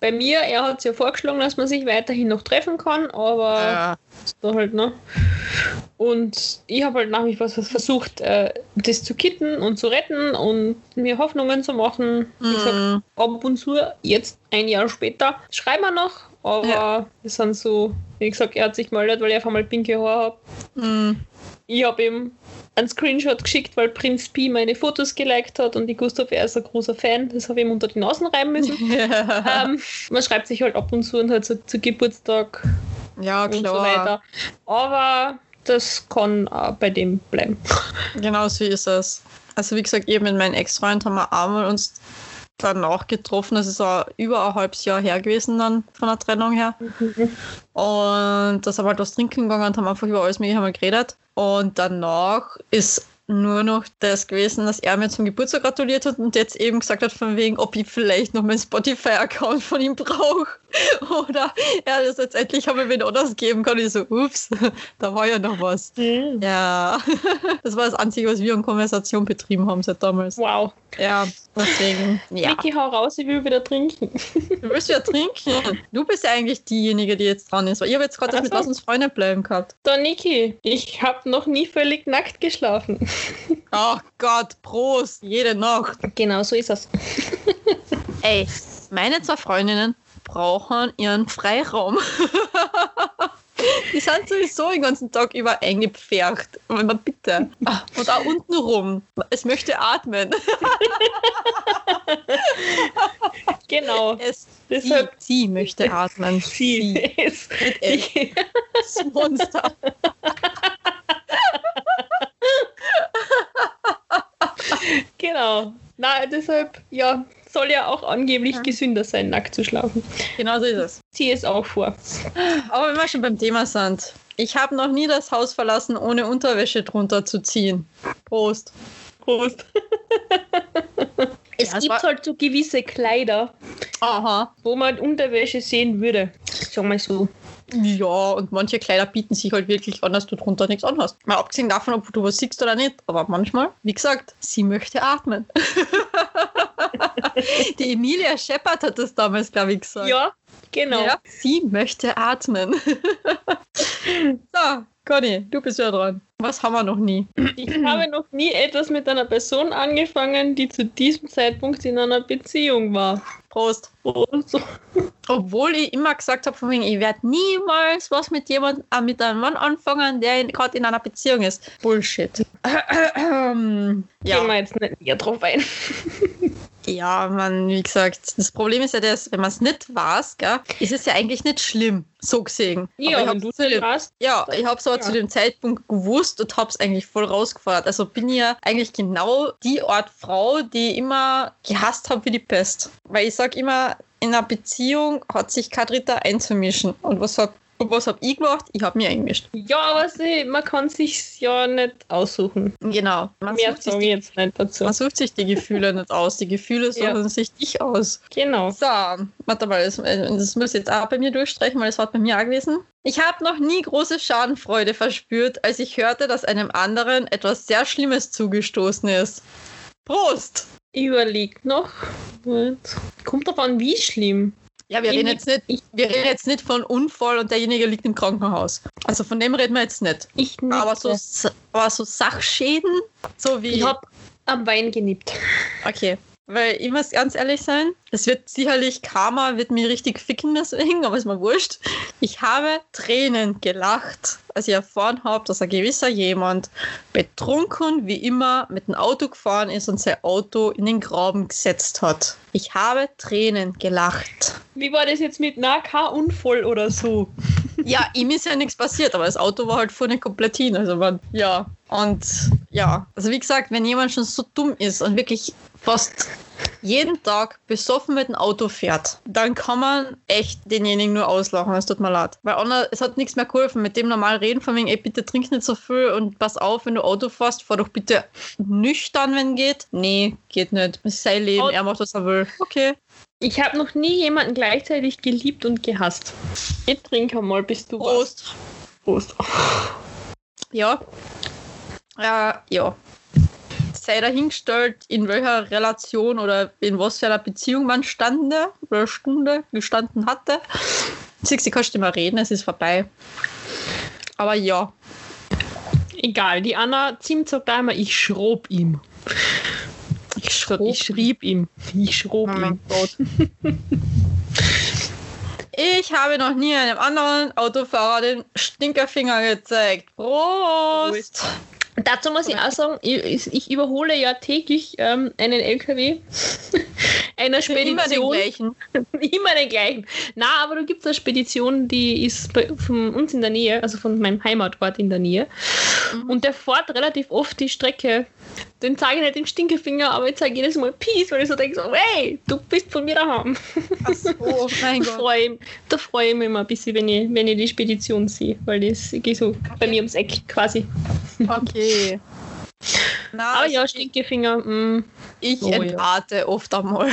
Bei mir, er hat es ja vorgeschlagen, dass man sich weiterhin noch treffen kann, aber Ja. da halt, ne? Und ich habe halt nach wie vor versucht, äh, das zu kitten und zu retten und mir Hoffnungen zu machen. Wie gesagt, Mm, ab und zu, jetzt ein Jahr später, schreiben wir noch, aber Ja. das sind so, wie gesagt, er hat sich gemeldet, weil ich auf einmal pinke Haare habe. mm. Ich habe ihm einen Screenshot geschickt, weil Prinz Pi meine Fotos geliked hat und ich habe, er ist ein großer Fan. Das habe ich ihm unter die Nasen reiben müssen. Ja, ähm, man schreibt sich halt ab und zu und halt so zu Geburtstag ja und so weiter. Aber das kann auch bei dem bleiben. Genau so ist es. Also wie gesagt, eben mit meinem Ex-Freund haben wir einmal uns danach getroffen. Das ist auch über ein halbes Jahr her gewesen dann von der Trennung her. Und da sind wir halt was trinken gegangen und haben einfach über alles mögliche mal geredet. Und danach ist nur noch das gewesen, dass er mir zum Geburtstag gratuliert hat und jetzt eben gesagt hat, von wegen, ob ich vielleicht noch meinen Spotify-Account von ihm brauche. Oder er das jetzt endlich einmal wen anders geben kann. Ich so, ups, da war ja noch was. Ja, das war das Einzige, was wir an Konversation betrieben haben seit damals. Wow. Ja, deswegen. Ja, Niki, hau raus, ich will wieder trinken. du willst ja trinken. Du bist ja eigentlich diejenige, die jetzt dran ist. Weil ich habe jetzt gerade das Ach mit. Lass uns Freunde bleiben gehabt. Da, Niki, ich habe noch nie völlig nackt geschlafen. Ach Gott, Prost, jede Nacht. Genau so ist es. Ey, meine zwei Freundinnen brauchen ihren Freiraum. Die sind sowieso den ganzen Tag über eingepfercht. Bitte. Und auch unten rum. Es möchte atmen. Genau. Es, sie, Deshalb sie möchte atmen. sie ist. Mit. Das Monster. genau. Na, deshalb, ja, soll ja auch angeblich Ja. gesünder sein, nackt zu schlafen. Genau so ist es. Zieh es auch vor. Aber wenn wir schon beim Thema sind. Ich habe noch nie das Haus verlassen, ohne Unterwäsche drunter zu ziehen. Prost. Prost. es Ja, es gibt war- halt so gewisse Kleider, Aha. wo man Unterwäsche sehen würde. Sag mal so. Ja, und manche Kleider bieten sich halt wirklich an, dass du drunter nichts anhast. Mal abgesehen davon, ob du was siehst oder nicht. Aber manchmal, wie gesagt, sie möchte atmen. Die Emilia Shepard hat das damals, glaube ich, gesagt. Ja, genau. Ja, sie möchte atmen. so, Conny, du bist ja dran. Was haben wir noch nie? Ich habe noch nie etwas mit einer Person angefangen, die zu diesem Zeitpunkt in einer Beziehung war. Prost. Prost. Obwohl ich immer gesagt habe, von wegen, ich werde niemals was mit jemandem, äh, mit einem Mann anfangen, der gerade in einer Beziehung ist. Bullshit. Gehen ja, wir jetzt nicht näher drauf ein. ja, man, wie gesagt, das Problem ist ja das, wenn man es nicht weiß, gell, ist es ja eigentlich nicht schlimm, so gesehen. Ja, wenn du dem- hast, Ja, ich habe es aber Ja. zu dem Zeitpunkt gewusst und habe es eigentlich voll rausgefordert. Also bin ich ja eigentlich genau die Art Frau, die ich immer gehasst habe wie die Pest. Weil ich sage immer, in einer Beziehung hat sich kein Dritter einzumischen. Und was hab, und was hab ich gemacht? Ich habe mich eingemischt. Ja, aber sie, man kann sich ja nicht aussuchen. Genau. Man Mehr sucht, sich ich die, jetzt nicht dazu. man sucht sich die Gefühle nicht aus. Die Gefühle Ja. suchen sich dich aus. Genau. So, warte mal, das, das muss ich jetzt auch bei mir durchstreichen, weil das war bei mir auch gewesen. Ich habe noch nie große Schadenfreude verspürt, als ich hörte, dass einem anderen etwas sehr Schlimmes zugestoßen ist. Prost! Überlegt noch. Moment. Kommt an, wie schlimm. Ja, wir reden, jetzt nicht, Ich, wir reden jetzt nicht von Unfall und derjenige liegt im Krankenhaus. Also von dem reden wir jetzt nicht. ich nicht. Aber so, aber so Sachschäden, so wie. ich habe am Wein genippt. Okay. Weil ich muss ganz ehrlich sein, es wird sicherlich Karma wird mir richtig ficken deswegen, aber ist mir wurscht. Ich habe Tränen gelacht, als ich erfahren habe, dass ein gewisser jemand betrunken wie immer mit dem Auto gefahren ist und sein Auto in den Graben gesetzt hat. Ich habe Tränen gelacht. Wie war das jetzt mit na, kein Unfall oder so? Ja, ihm ist ja nichts passiert, aber das Auto war halt vorne komplett hin. Also man, ja. Und ja, also wie gesagt, wenn jemand schon so dumm ist und wirklich fast jeden Tag besoffen mit dem Auto fährt, dann kann man echt denjenigen nur auslachen. Es tut mir leid. Weil Anna, es hat nichts mehr geholfen. Mit dem normal reden, von wegen, ey, bitte trink nicht so viel und pass auf, wenn du Auto fährst, fahr doch bitte nüchtern, wenn geht. Nee, geht nicht. Es ist sein Leben, er macht, was er will. Okay. Ich habe noch nie jemanden gleichzeitig geliebt und gehasst. Ich trinke mal, bis du warst. Prost. Prost. Ja. Äh, ja. sei dahingestellt, in welcher Relation oder in was für einer Beziehung man stande oder Stunde gestanden hatte. Siehst du, kannst du mal reden, es ist vorbei. Aber ja, Egal, die Anna Zimt sagt da immer, ich schrob ihm. Ich, schrob, ich schrieb ihm. Ich schrob Oh ihm. Ich habe noch nie einem anderen Autofahrer den Stinkerfinger gezeigt. Prost! Dazu muss ich auch sagen, ich, ich überhole ja täglich ähm, einen LKW einer Immer den Spedition. gleichen. Immer den gleichen. Na, aber da gibt es eine Spedition, die ist bei, von uns in der Nähe, also von meinem Heimatort in der Nähe. Mhm. Und der fährt relativ oft die Strecke. Den zeige ich nicht den Stinkefinger, aber ich zeige jedes Mal Peace, weil ich so denke, so, hey, du bist von mir daheim. Ach so, mein Gott. freue ich, da freu ich mich immer ein bisschen, wenn ich, wenn ich die Spedition sehe, weil das geht so bei mir ums Eck quasi. Okay. Na, Aber ja, Stinkefinger, mh, ich Oh, ja. entrate oft einmal.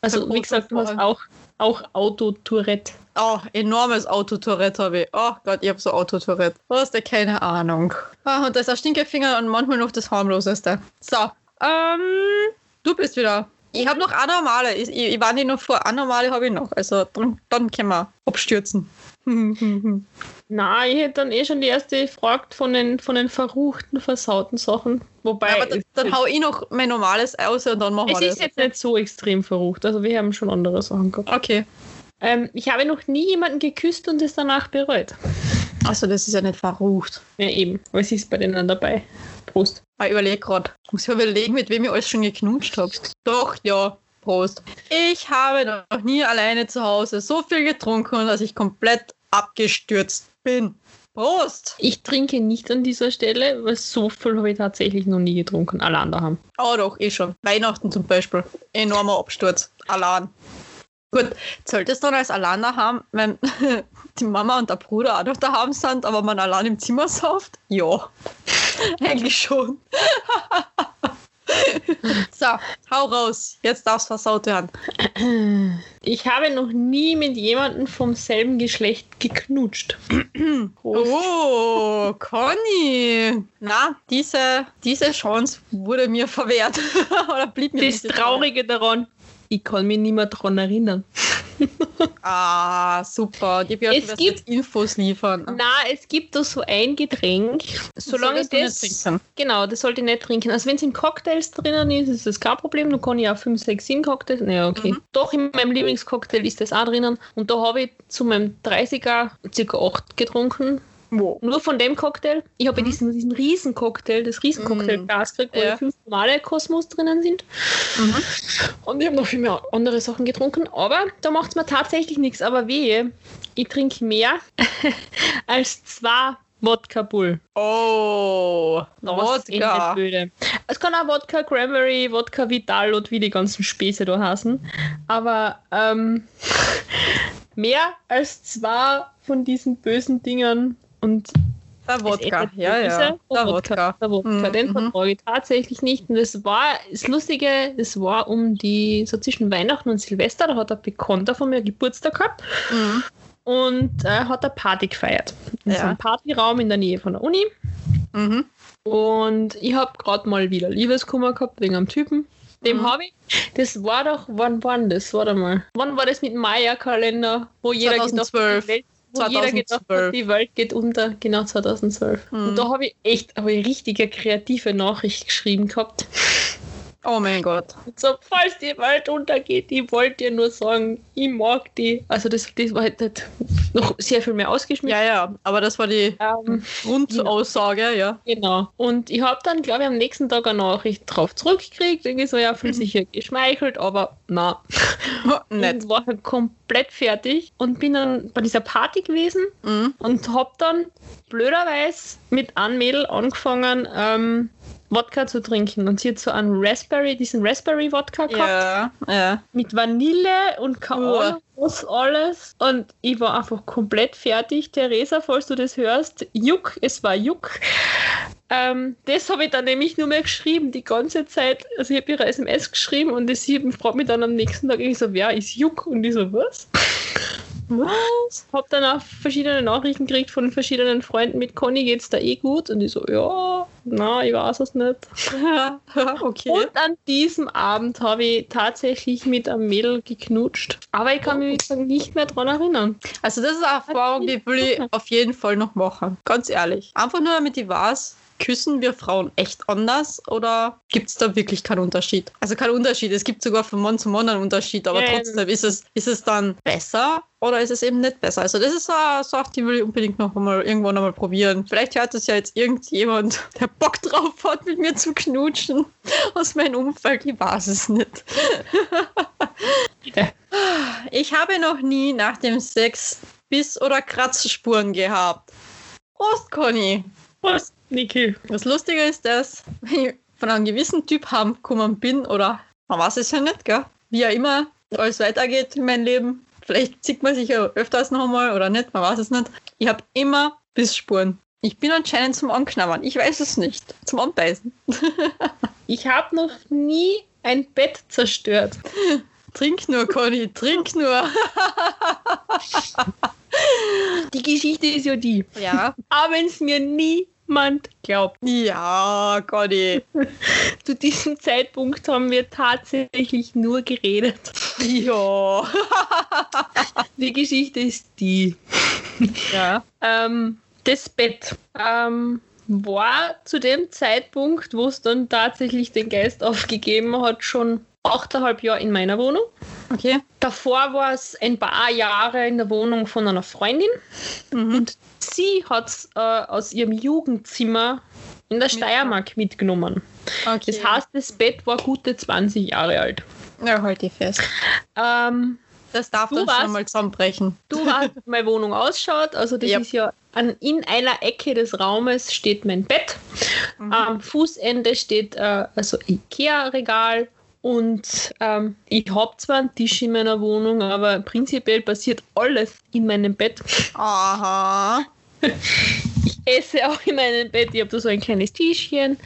also wie gesagt, du hast auch, auch Autotourette. Oh, enormes Autotourette habe ich. Oh Gott, ich habe so Autotourette. Du hast ja keine Ahnung. Ah, und da ist ein Stinkefinger und manchmal noch das harmloseste. So, ähm, du bist wieder. Ich habe noch anormale. Ich, ich, ich war nicht noch vor. Anormale habe ich noch. Also dann, dann können wir abstürzen. Na, ich hätte dann eh schon die erste gefragt von den, von den verruchten, versauten Sachen. Wobei, Ja, aber dann, dann hau ich noch mein normales aus und dann machen es wir ist das. jetzt nicht so extrem verrucht. Also wir haben schon andere Sachen gehabt. Okay. Ähm, ich habe noch nie jemanden geküsst und es danach bereut. Also das ist ja nicht verrucht. Ja, eben. Was ist bei denen dabei? Prost. Ich überlege gerade. Ich muss ja überlegen, mit wem ich alles schon geknutscht habe. Doch, ja. Prost. Ich habe noch nie alleine zu Hause so viel getrunken, dass ich komplett abgestürzt bin. Prost! Ich trinke nicht an dieser Stelle, weil so viel habe ich tatsächlich noch nie getrunken. Alle anderen haben. Oh doch, eh schon. Weihnachten zum Beispiel. Enormer Absturz. Alarm. Gut, sollte es dann als Alarm haben, wenn die Mama und der Bruder auch noch daheim sind, aber man allein im Zimmer sauft? Ja. Eigentlich schon. so, hau raus. Jetzt darf's versaut werden. Ich habe noch nie mit jemandem vom selben Geschlecht geknutscht. Oh, Conny. Na, diese, diese Chance wurde mir verwehrt. Oder blieb mir Das Traurige daran, ich kann mich nicht mehr daran erinnern. Ah, super. Die Björn Es gibt- jetzt Infos liefern. Na, es gibt da so ein Getränk. Solange du das. nicht trinken. Genau, das sollte ich nicht trinken. Also wenn es in Cocktails drinnen ist, ist das kein Problem. Dann kann ich auch 5, 6, 7 Cocktails. Naja, okay. Mhm. Doch, in meinem Lieblingscocktail ist das auch drinnen. Und da habe ich zu meinem 30er ca. 8 getrunken. Wow. Nur von dem Cocktail. Ich habe Mhm. diesen, diesen Riesencocktail, das Riesencocktail-Glas gekriegt, wo Ja. fünf normale Kosmos drinnen sind. Mhm. Und ich habe noch viel mehr andere Sachen getrunken. Aber da macht es mir tatsächlich nichts. Aber wehe, ich trinke mehr als zwei Wodka Bull. Oh, Das Wodka. Es kann auch Wodka Cranberry, Wodka Vital und wie die ganzen Späße da heißen. Aber ähm, mehr als zwei von diesen bösen Dingern und Der Wodka, ja, ja. Der Der Wodka. Der Wodka, Mhm, den mhm. vertrage ich tatsächlich nicht. Und das war, das Lustige, das war um die, so zwischen Weihnachten und Silvester, da hat ein Bekannter von mir Geburtstag gehabt Mhm. und äh, hat eine Party gefeiert. In so Ja. einem Partyraum in der Nähe von der Uni. Mhm. Und ich habe gerade mal wieder Liebeskummer gehabt wegen einem Typen. Dem Mhm. habe ich. Das war doch, wann war das? Warte mal. Wann war das mit dem Maya-Kalender, wo jeder gedacht hat, 2012. die Welt, wo jeder gedacht 2012. hat, die Welt geht unter? Genau 2012. Mhm. Und da habe ich echt habe ich richtige kreative Nachricht geschrieben gehabt. Oh mein Gott. So, falls die Welt untergeht, ich wollte dir nur sagen, ich mag die. Also das, das war halt nicht noch sehr viel mehr ausgeschmückt. Ja, ja, aber das war die Ähm, Grundaussage, ja. Genau. Und ich habe dann, glaube ich, am nächsten Tag eine Nachricht drauf zurückgekriegt. Irgendwie so, ja, fühlt sich hier geschmeichelt, aber na. Und war halt komplett fertig und bin dann bei dieser Party gewesen Mhm. und habe dann blöderweise mit einem Mädel angefangen, ähm, Wodka zu trinken. Und sie hat so einen Raspberry, diesen Raspberry-Wodka gehabt Ja, ja. mit Vanille und. Ahnung was alles. Und ich war einfach komplett fertig. Theresa, falls du das hörst, Juck, es war Juck. Ähm, das habe ich dann nämlich nur mehr geschrieben, die ganze Zeit. Also ich habe ihre SMS geschrieben und sie fragt mich dann am nächsten Tag ich so, wer ist Juck? Und ich so, was? Was? Hab dann auch verschiedene Nachrichten gekriegt von verschiedenen Freunden mit Conny geht's da eh gut und ich so, ja. Na, ich weiß es nicht. okay. Und an diesem Abend habe ich tatsächlich mit einem Mädel geknutscht. Aber ich kann mich, nicht mehr daran erinnern. Also das ist eine Erfahrung, die will ich auf jeden Fall noch machen. Ganz ehrlich. Einfach nur, damit ich weiß, küssen wir Frauen echt anders oder gibt es da wirklich keinen Unterschied? Also kein Unterschied. Es gibt sogar von Mann zu Mann einen Unterschied, aber Ja, trotzdem ist es, ist es dann besser oder ist es eben nicht besser? Also das ist so eine Sache, die will ich unbedingt noch mal irgendwann einmal probieren. Vielleicht hört es ja jetzt irgendjemand, der Bock drauf hat, mit mir zu knutschen aus meinem Umfeld. Ich weiß es nicht. Ich habe noch nie nach dem Sex Biss- oder Kratzspuren gehabt. Prost, Conny. Was, Niki? Das Lustige ist, dass wenn ich von einem gewissen Typ heimgekommen bin, oder man weiß es ja nicht, gell? wie ja immer alles weitergeht in meinem Leben, vielleicht sieht man sich ja öfters noch einmal oder nicht, man weiß es nicht. Ich habe immer Bissspuren. Ich bin anscheinend zum Anknabbern. Ich weiß es nicht. Zum Anbeißen. Ich habe noch nie ein Bett zerstört. Trink nur, Conny, trink nur. Die Geschichte ist ja die. Ja. Aber wenn es mir niemand glaubt, Ja, Conny. zu diesem Zeitpunkt haben wir tatsächlich nur geredet. Ja. Die Geschichte ist die. Ja. Ähm, das Bett ähm, war zu dem Zeitpunkt, wo es dann tatsächlich den Geist aufgegeben hat, schon achteinhalb Jahre in meiner Wohnung. Okay. Davor war es ein paar Jahre in der Wohnung von einer Freundin. Mhm. Und sie hat es äh, aus ihrem Jugendzimmer in der Steiermark mitgenommen. okay. Das heißt, das Bett war gute 20 Jahre alt. ja, halt die fest. Ähm, Das darf Du dann warst- schon mal zusammenbrechen. du weißt, wie meine Wohnung ausschaut. Also das Ja. ist ja an, in einer Ecke des Raumes steht mein Bett. Mhm. Am Fußende steht äh, also Ikea-Regal. Und ähm, ich habe zwar einen Tisch in meiner Wohnung, aber prinzipiell passiert alles in meinem Bett. Aha. Ich esse auch in meinem Bett. Ich habe da so ein kleines Tischchen.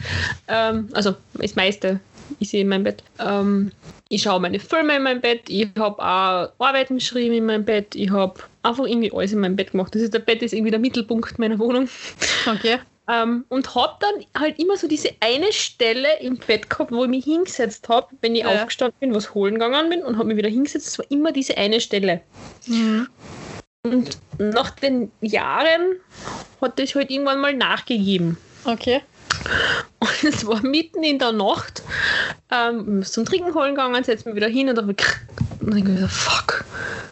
Ähm, also das meiste ist in meinem Bett. Ähm, ich schaue meine Filme in meinem Bett. Ich habe auch Arbeiten geschrieben in meinem Bett. Ich habe einfach irgendwie alles in meinem Bett gemacht. Das ist, der Bett ist irgendwie der Mittelpunkt meiner Wohnung. Okay. Ähm, und habe dann halt immer so diese eine Stelle im Bett gehabt, wo ich mich hingesetzt habe, wenn ich Ja. aufgestanden bin, was holen gegangen bin und habe mich wieder hingesetzt. Es war immer diese eine Stelle. Mhm. Und nach den Jahren hat das halt irgendwann mal nachgegeben. Okay. Und es war mitten in der Nacht. Ähm, zum Trinken holen gegangen, setzen wir wieder hin und dann, und ich gesagt, fuck.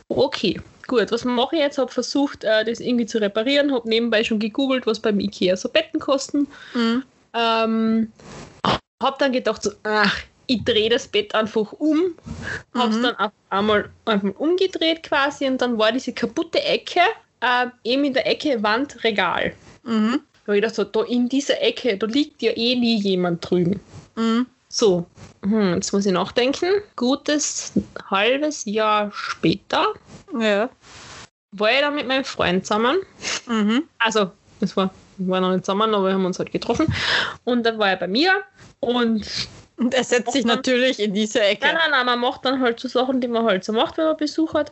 Okay, gut, was mache ich jetzt? Habe versucht, äh, das irgendwie zu reparieren, habe nebenbei schon gegoogelt, was beim Ikea so Betten kosten. Mhm. Ähm, habe dann gedacht, so, ach, ich drehe das Bett einfach um. Habe es Mhm. dann auf einmal, einmal umgedreht quasi und dann war diese kaputte Ecke äh, eben in der Ecke Wand Regal. Mhm. Da habe ich gedacht, so, da in dieser Ecke, da liegt ja eh nie jemand drüben. Mhm. So, hm, jetzt muss ich nachdenken. Gutes halbes Jahr später Ja. war ich dann mit meinem Freund zusammen. Mhm. Also, es war, waren noch nicht zusammen, aber wir haben uns halt getroffen. Und dann war er bei mir und Und er setzt sich man- natürlich in diese Ecke. nein, nein, nein, man macht dann halt so Sachen, die man halt so macht, wenn man Besuch hat.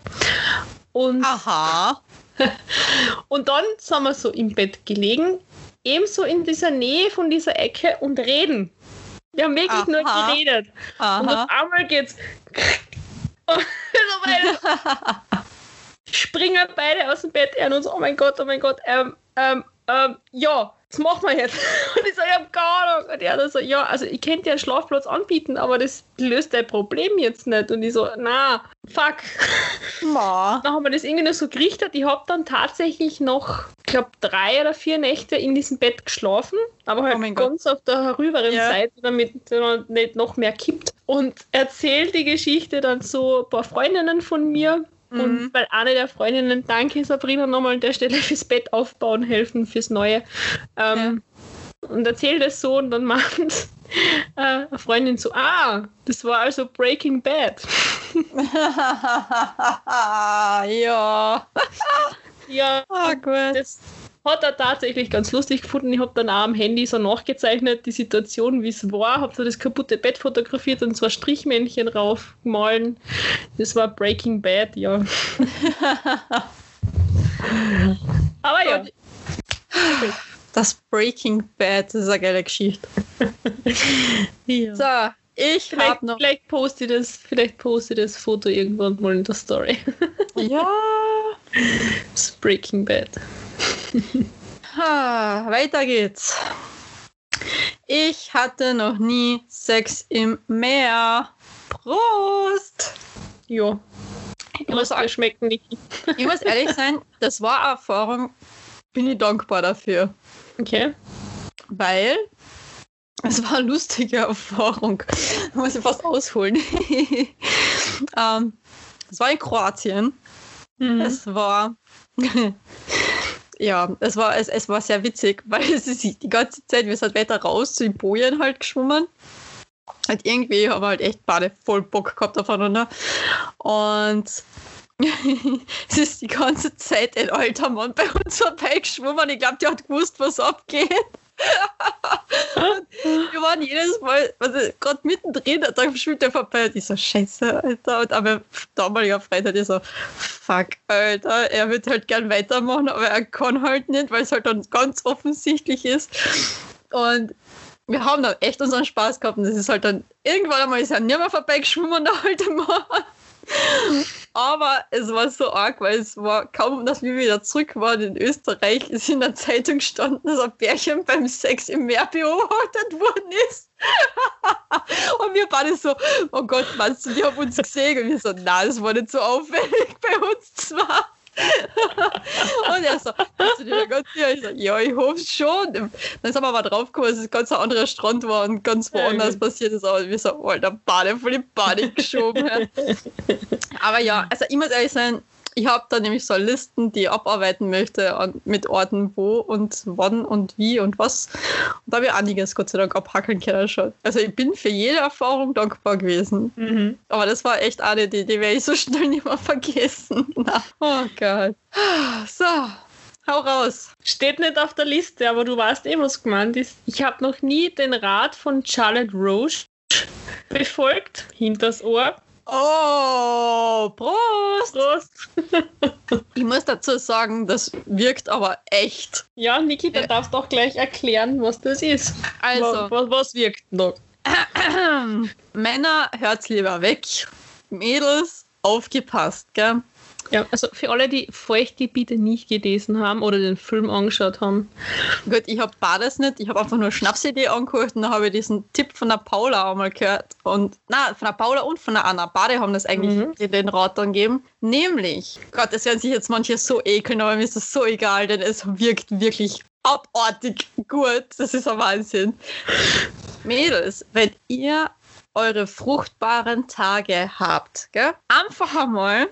Und, Aha. und dann sind wir so im Bett gelegen, ebenso in dieser Nähe von dieser Ecke und reden. Wir haben wirklich nur Aha. geredet. Und Aha. auf einmal geht's. Und so beide springen beide aus dem Bett er und uns, oh mein Gott, oh mein Gott, ähm, ähm, ähm, ja, was machen wir jetzt? Und ich so, ich hab keine Ahnung. Und er dann so, ja, also ich könnte dir einen Schlafplatz anbieten, aber das löst dein Problem jetzt nicht. Und ich so, na, fuck. Ma. Dann haben wir das irgendwie noch so gerichtet. Ich habe dann tatsächlich noch, ich glaube, drei oder vier Nächte in diesem Bett geschlafen, aber halt Oh mein Gott. ganz auf der herüberen Ja. Seite, damit es nicht noch mehr kippt. Und erzählt die Geschichte dann so ein paar Freundinnen von mir. Mhm. Und weil eine der Freundinnen, danke Sabrina, nochmal an der Stelle fürs Bett aufbauen helfen, fürs Neue. Ähm, Und erzählt es so und dann meint äh, eine Freundin so, ah, das war also Breaking Bad. ja. ja, Ah, gut. das hat er tatsächlich ganz lustig gefunden. Ich habe dann auch am Handy so nachgezeichnet, die Situation, wie es war. Habe so das kaputte Bett fotografiert und zwei Strichmännchen raufgemahlen. Das war Breaking Bad, ja. Aber ja. Das Breaking Bad das ist eine geile Geschichte. ja. So, ich Vielleicht, habe noch. vielleicht poste ich das, vielleicht poste ich das Foto irgendwann mal in der Story. Ja. Das Breaking Bad. Ha, weiter geht's. Ich hatte noch nie Sex im Meer. Prost! Ja. Ich muss, dir schmecken, Niki. ich muss ehrlich sein, das war eine Erfahrung, bin ich dankbar dafür. Okay. Weil es war eine lustige Erfahrung. Da muss ich fast ausholen. ähm, es war in Kroatien. Mhm. Es war. Ja, es war, es, es war sehr witzig, weil es ist die ganze Zeit, wir sind weiter raus zu den Bojen halt geschwommen. Und irgendwie haben wir halt echt beide voll Bock gehabt aufeinander. Und es ist die ganze Zeit ein alter Mann bei uns vorbeigeschwommen. Ich glaube, der hat gewusst, was abgeht. Wir waren jedes Mal, also gerade mittendrin, da schwimmt der vorbei und ich so, scheiße, Alter. Und aber damaliger Freund hat ich so, fuck, Alter, er wird halt gern weitermachen, aber er kann halt nicht, weil es halt dann ganz offensichtlich ist. Und wir haben dann echt unseren Spaß gehabt und das ist halt dann irgendwann einmal ist er nicht mehr vorbeigeschwommen, der alte Mann. Aber es war so arg, weil es war kaum, dass wir wieder zurück waren in Österreich, ist in der Zeitung gestanden, dass ein Pärchen beim Sex im Meer beobachtet worden ist. und wir beide so, oh Gott, meinst du, die haben uns gesehen? Und wir so, na, das war nicht so auffällig bei uns zwar. und er so, bist du dir ganz sicher? Ich so, ja, ich hoffe schon. Dann sind wir aber draufgekommen, dass es ganz ein anderer Strand war und ganz woanders passiert ist. Aber wir so, alter, Bade voll die Panik geschoben. ja. Aber ja, also ich muss ehrlich sein, ich habe da nämlich so Listen, die ich abarbeiten möchte mit Orten, wo und wann und wie und was. Und da habe ich einiges Gott sei Dank abhackeln können schon. Also ich bin für jede Erfahrung dankbar gewesen. Mhm. Aber das war echt eine, die, die werde ich so schnell nicht mehr vergessen. Na, oh Gott. So, hau raus. Steht nicht auf der Liste, aber du weißt eh, was gemeint ist. Ich habe noch nie den Rat von Charlotte Roche befolgt. Hinters Ohr. Oh, Prost! Prost. Ich muss dazu sagen, das wirkt aber echt. Ja, Niki, dann Ja. darfst du auch gleich erklären, was das ist. Also, Was, was, was wirkt noch? Männer, hört's lieber weg. Mädels, aufgepasst, gell? Ja, also für alle, die Feuchtgebiete nicht gelesen haben oder den Film angeschaut haben. Gut, ich habe beides nicht. Ich habe einfach nur Schnapsidee angehört und dann habe ich diesen Tipp von der Paula auch mal gehört. Und, na, von der Paula und von der Anna. Beide haben das eigentlich Mhm. den- Rat dann gegeben. Nämlich, Gott, es werden sich jetzt manche so ekeln, aber mir ist das so egal, denn es wirkt wirklich abartig gut. Das ist ein Wahnsinn. Mädels, wenn ihr eure fruchtbaren Tage habt, gell? einfach einmal.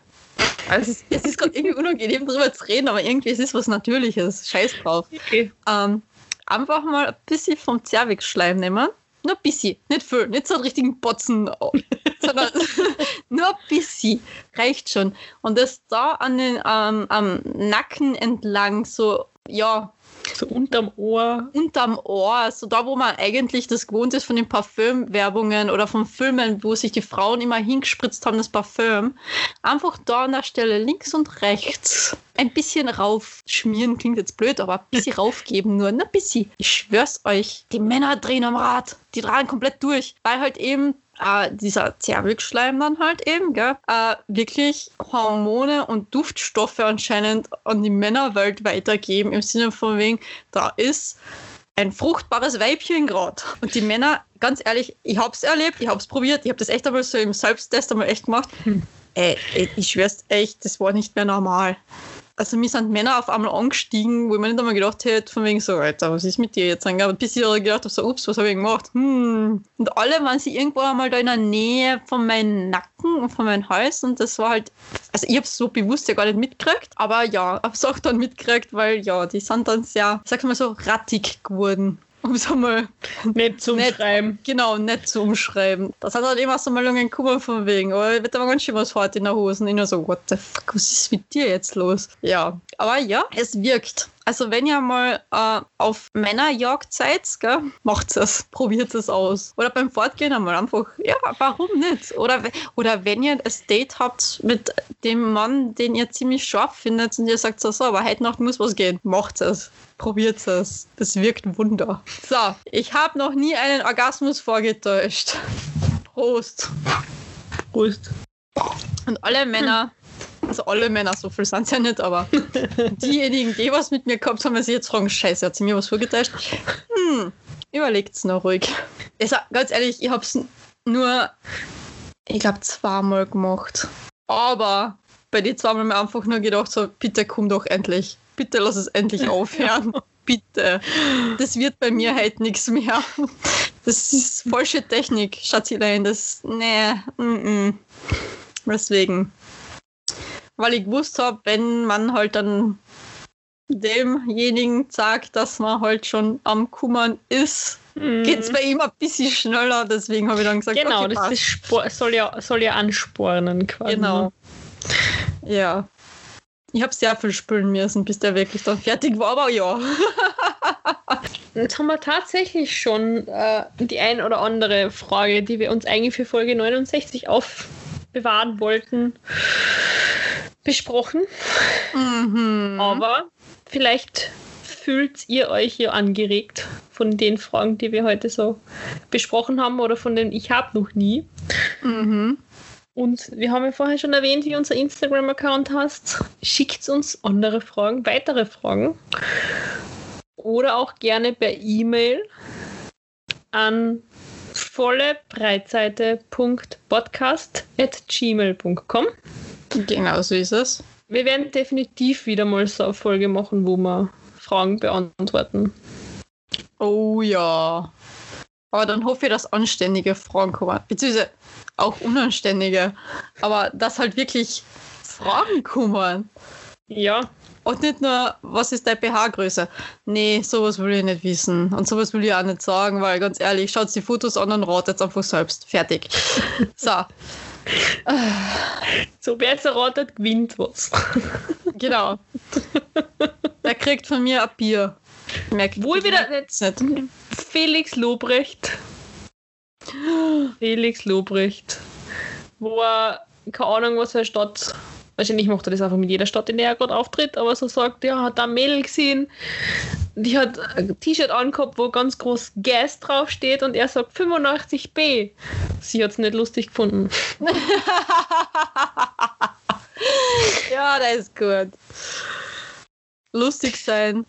Also es ist, es ist gerade irgendwie unangenehm drüber zu reden, aber irgendwie es ist was Natürliches. Scheiß drauf. Okay. Ähm, einfach mal ein bisschen vom Zervixschleim nehmen. Nur ein bisschen, nicht viel, nicht so einen richtigen Botzen, sondern nur ein bisschen reicht schon. Und das da an den, ähm, am Nacken entlang, so, ja, So unterm Ohr. unterm Ohr, so da, wo man eigentlich das gewohnt ist von den Parfümwerbungen oder von Filmen, wo sich die Frauen immer hingespritzt haben, das Parfüm. Einfach da an der Stelle links und rechts ein bisschen raufschmieren, klingt jetzt blöd, aber ein bisschen raufgeben nur, ein bisschen. Ich schwör's euch, die Männer drehen am Rad, die drehen komplett durch, weil halt eben äh, dieser Zervixschleim dann halt eben, gell, äh, wirklich Hormone und Duftstoffe anscheinend an die Männerwelt weitergeben, im Sinne von wegen, da ist ein fruchtbares Weibchen gerade. Und die Männer, ganz ehrlich, ich hab's erlebt, ich hab's probiert, ich hab das echt einmal so im Selbsttest einmal echt gemacht. Ey, ey, ich schwör's echt, das war nicht mehr normal. Also mir sind Männer auf einmal angestiegen, wo ich mir nicht einmal gedacht hätte, von wegen so, Alter, was ist mit dir jetzt? Aber bis ich gedacht habe, so, ups, was habe ich gemacht? Hm. Und alle waren sie irgendwo einmal da in der Nähe von meinem Nacken und von meinem Hals und das war halt, also ich habe es so bewusst ja gar nicht mitgekriegt, aber ja, habe es auch dann mitgekriegt, weil ja, die sind dann sehr, ich mal so, rattig geworden. Um es einmal Nicht zum Nicht. Schreiben. genau nett zu umschreiben. Das hat halt immer so mal lange gekommen von wegen, oh, wird aber ganz schön was hart in der Hose. Und ich nur so, what the fuck, was ist mit dir jetzt los? Ja, aber ja, es wirkt. Also wenn ihr mal äh, auf Männerjagd seid, gell, macht es, probiert es aus. Oder beim Fortgehen einmal einfach, ja, warum nicht? Oder, oder wenn ihr ein Date habt mit dem Mann, den ihr ziemlich scharf findet und ihr sagt so, so aber heute Nacht muss was gehen, macht es. Probiert es. Das wirkt Wunder. So, ich habe noch nie einen Orgasmus vorgetäuscht. Prost. Prost. Und alle Männer, also alle Männer, so viel sind es ja nicht, aber diejenigen, die was mit mir gehabt haben, sie jetzt fragen, scheiße, hat sie mir was vorgetäuscht? Hm, überlegt's noch ruhig. Also, ganz ehrlich, ich hab's nur, ich glaube, zweimal gemacht. Aber bei den zweimal habe mir einfach nur gedacht, so, bitte komm doch endlich. Bitte lass es endlich aufhören. bitte. Das wird bei mir halt nichts mehr. Das ist falsche Technik, Schatzilein. Das, nee, mm, mm. Deswegen. Weil ich gewusst habe, wenn man halt dann demjenigen sagt, dass man halt schon am Kummern ist, Mhm. geht es bei ihm ein bisschen schneller. Deswegen habe ich dann gesagt, Genau, okay, das passt. ist Spor soll, ja, soll ja anspornen quasi. Genau. Ja. Ich habe sehr viel spülen müssen, bis der wirklich dann fertig war, aber ja. Jetzt haben wir tatsächlich schon äh, die ein oder andere Frage, die wir uns eigentlich für Folge 69 aufbewahren wollten, besprochen. Mhm. Aber vielleicht fühlt ihr euch hier angeregt von den Fragen, die wir heute so besprochen haben oder von denen ich habe noch nie. Mhm. Und wir haben ja vorher schon erwähnt, wie unser Instagram-Account heißt. Schickt uns andere Fragen, weitere Fragen. Oder auch gerne per E-Mail an vollebreitseite.podcast.gmail.com. Genau so ist es. Wir werden definitiv wieder mal so eine Folge machen, wo wir Fragen beantworten. Oh ja. Aber dann hoffe ich, dass anständige Fragen kommen. Beziehungsweise auch unanständige. Aber dass halt wirklich Fragen kommen. Ja, Und nicht nur, was ist deine pH-Größe? Nee, sowas will ich nicht wissen. Und sowas will ich auch nicht sagen, weil ganz ehrlich, schaut die Fotos an und ratet einfach selbst. Fertig. So, so wer jetzt erratet, gewinnt was. genau. Der kriegt von mir ein Bier. Merkt Wohl wieder jetzt nicht. Felix Lobrecht. Felix Lobrecht. Wo er, keine Ahnung, was eine Stadt, wahrscheinlich macht er das einfach mit jeder Stadt, in der er gerade auftritt, aber so sagt, ja, hat da ein Mädel gesehen, die hat ein T-Shirt angehabt, wo ganz groß Gas draufsteht und er sagt 85b. Sie hat es nicht lustig gefunden. ja, das ist gut. Lustig sein.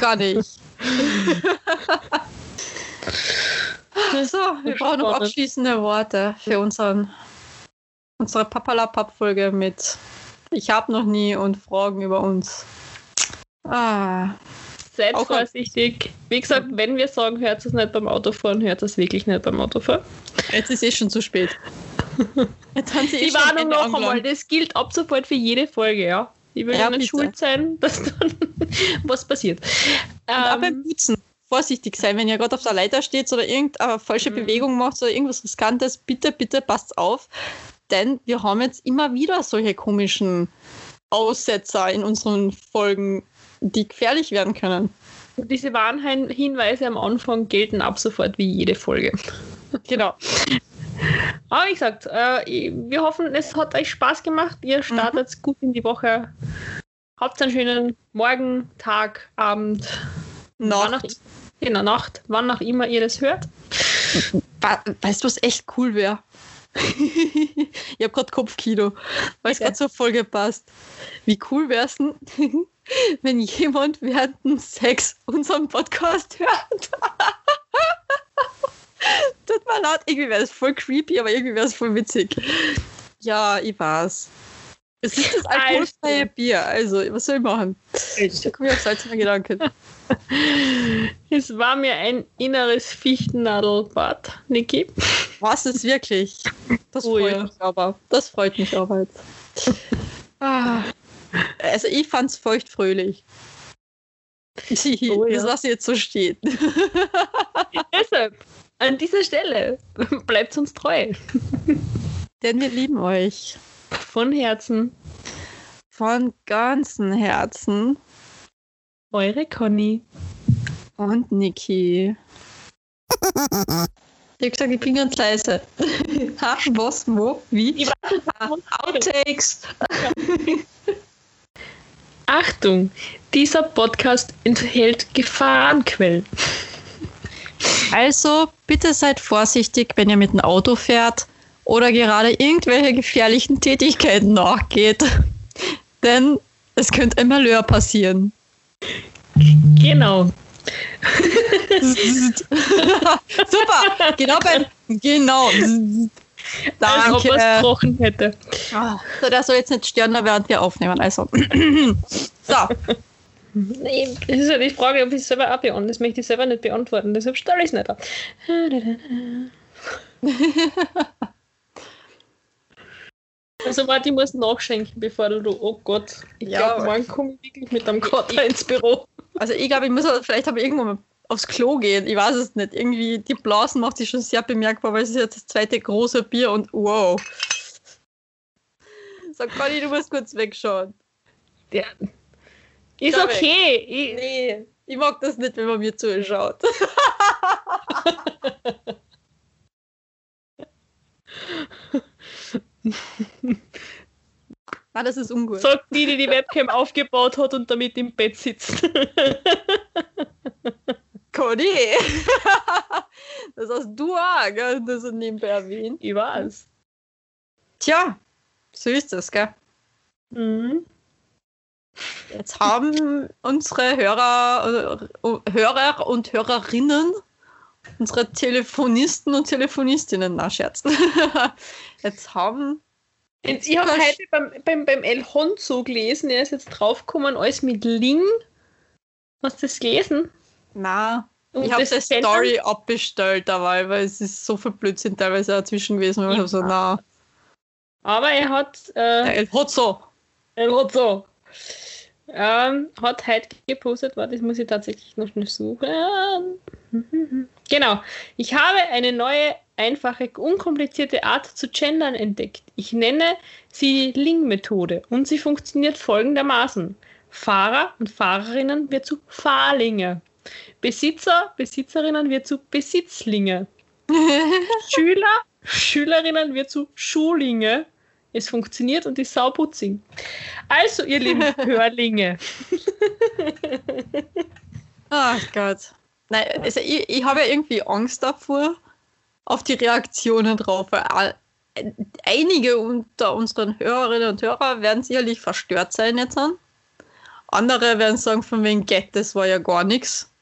Gar nicht. so, wir brauchen noch abschließende Worte für unseren, unsere Papalapap-Folge mit Ich hab noch nie und Fragen über uns. Ah, Seid Auch- vorsichtig. Wie gesagt, wenn wir sagen, hört es nicht beim Autofahren, hört es wirklich nicht beim Autofahren. jetzt ist eh schon zu spät. Jetzt haben sie eh Die Warnung noch einmal, das gilt ab sofort für jede Folge, ja. Ich will Ja, nicht schuld sein, dass dann was passiert. Und auch Ähm, beim Putzen vorsichtig sein, wenn ihr gerade auf der Leiter steht oder irgendeine falsche Mhm. Bewegung macht oder irgendwas Riskantes, bitte, bitte passt auf. Denn wir haben jetzt immer wieder solche komischen Aussetzer in unseren Folgen, die gefährlich werden können. diese Warnhinweise am Anfang gelten ab sofort wie jede Folge. Genau. Aber wie gesagt, äh, wir hoffen, es hat euch Spaß gemacht. Ihr startet gut in die Woche. Habt einen schönen Morgen, Tag, Abend, wann auch, Nacht. genau, Nacht, wann auch immer ihr das hört. Weißt du, was echt cool wäre? ich habe gerade Kopfkino, weil es gerade zur Folge passt. Wie cool wäre es denn, wenn jemand während Sex unseren Podcast hört? Tut mir leid, irgendwie wäre es voll creepy, aber irgendwie wäre es voll witzig. Ja, ich weiß. Es ist das alkoholfreie Bier, also was soll ich machen? Da komme ich auf seltsame Gedanken. Es war mir ein inneres Fichtennadelbad, Niki. Was ist wirklich? Das Oh freut ja. mich aber. Das freut mich aber jetzt. Ah. Also ich fand's feuchtfröhlich. Oh ja. Das ich jetzt so stehen. Deshalb, an dieser Stelle, bleibt uns treu. Denn wir lieben euch. Von Herzen. Von ganzem Herzen. Eure Conny. Und Niki. Ich hab gesagt, ich bin ganz leise. ha, was, wo, wie? Ah, Outtakes. Achtung, dieser Podcast enthält Gefahrenquellen. Also bitte seid vorsichtig, wenn ihr mit dem Auto fährt oder gerade irgendwelche gefährlichen Tätigkeiten nachgeht. Denn es könnte ein Malheur passieren. Genau. Super, genau beim Genau. Als ob er es Danke. gebrochen hätte. Ah, so, der soll jetzt nicht stören, während wir aufnehmen. Also. so, Nee, das ist ja die Frage, ob ich es selber auch beantworte. Das möchte ich selber nicht beantworten, deshalb stelle ich es nicht ab. Also warte, ich muss nachschenken, bevor du, oh Gott, ich Ja, glaube, morgen komme ich wirklich mit einem Kater ins Büro. also ich glaube, ich muss vielleicht aber irgendwo mal aufs Klo gehen. Ich weiß es nicht. Irgendwie, die Blasen macht sich schon sehr bemerkbar, weil es ist jetzt das zweite große Bier und wow. Sag Conny, du musst kurz wegschauen. Der ist Schau okay. Ich, Nee, ich mag das nicht, wenn man mir zuschaut. ah, das ist ungut. sagt die, die die Webcam aufgebaut hat und damit im Bett sitzt. Conny! das hast du auch, gell? Das ist nebenbei erwähnt. ich weiß. Tja, so ist das, gell? Mhm. Jetzt haben unsere Hörer, äh, Hörer und Hörerinnen, unsere Telefonisten und Telefonistinnen, na Scherz. Jetzt haben. Und ich habe heute beim, beim, beim El Honzo gelesen, er ist jetzt draufgekommen, alles mit Ling. Hast du das gelesen? Na, Und ich habe die Story abbestellt dabei, weil es ist so viel Blödsinn teilweise dazwischen gewesen. Hab so, na, Aber er hat, äh, El Hotzo. El Honzo, ähm, hat heute gepostet, warte, das muss ich tatsächlich noch schnell suchen. Genau. Ich habe eine neue, einfache, unkomplizierte Art zu gendern entdeckt. Ich nenne sie Ling-Methode und sie funktioniert folgendermaßen. Fahrer und Fahrerinnen wird zu Fahrlinge. Besitzer, Besitzerinnen wird zu Besitzlinge. Schüler, Schülerinnen wird zu Schulinge. Es funktioniert und ist sauputzig. Also, ihr lieben Hörlinge. Ach Gott. Nein, also ich, ich habe ja irgendwie Angst davor, auf die Reaktionen drauf. Weil einige unter unseren Hörerinnen und Hörern werden sicherlich verstört sein jetzt an. Andere werden sagen, von wegen Get, das war ja gar nichts.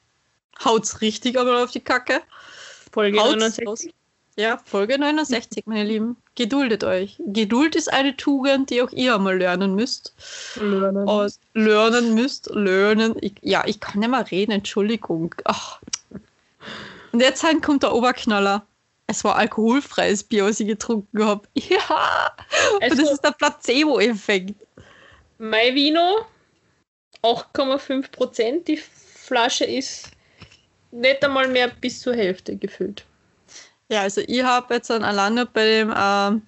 Haut's richtig einmal auf die Kacke. Folge Haut's 69. raus. Ja, Folge 69, meine Lieben. Geduldet euch. Geduld ist eine Tugend, die auch ihr einmal lernen müsst. Lernen. Und lernen müsst, lernen. Ich, ja, ich kann nicht mehr reden, Entschuldigung. Ach. Und jetzt kommt der Oberknaller. Es war alkoholfreies Bier, was ich getrunken habe. Ja, und das Also, ist der Placebo-Effekt. mein Vino, 8,5 Prozent. Die Flasche ist nicht einmal mehr bis zur Hälfte gefüllt. Ja, also ich habe jetzt dann alleine bei dem, ähm,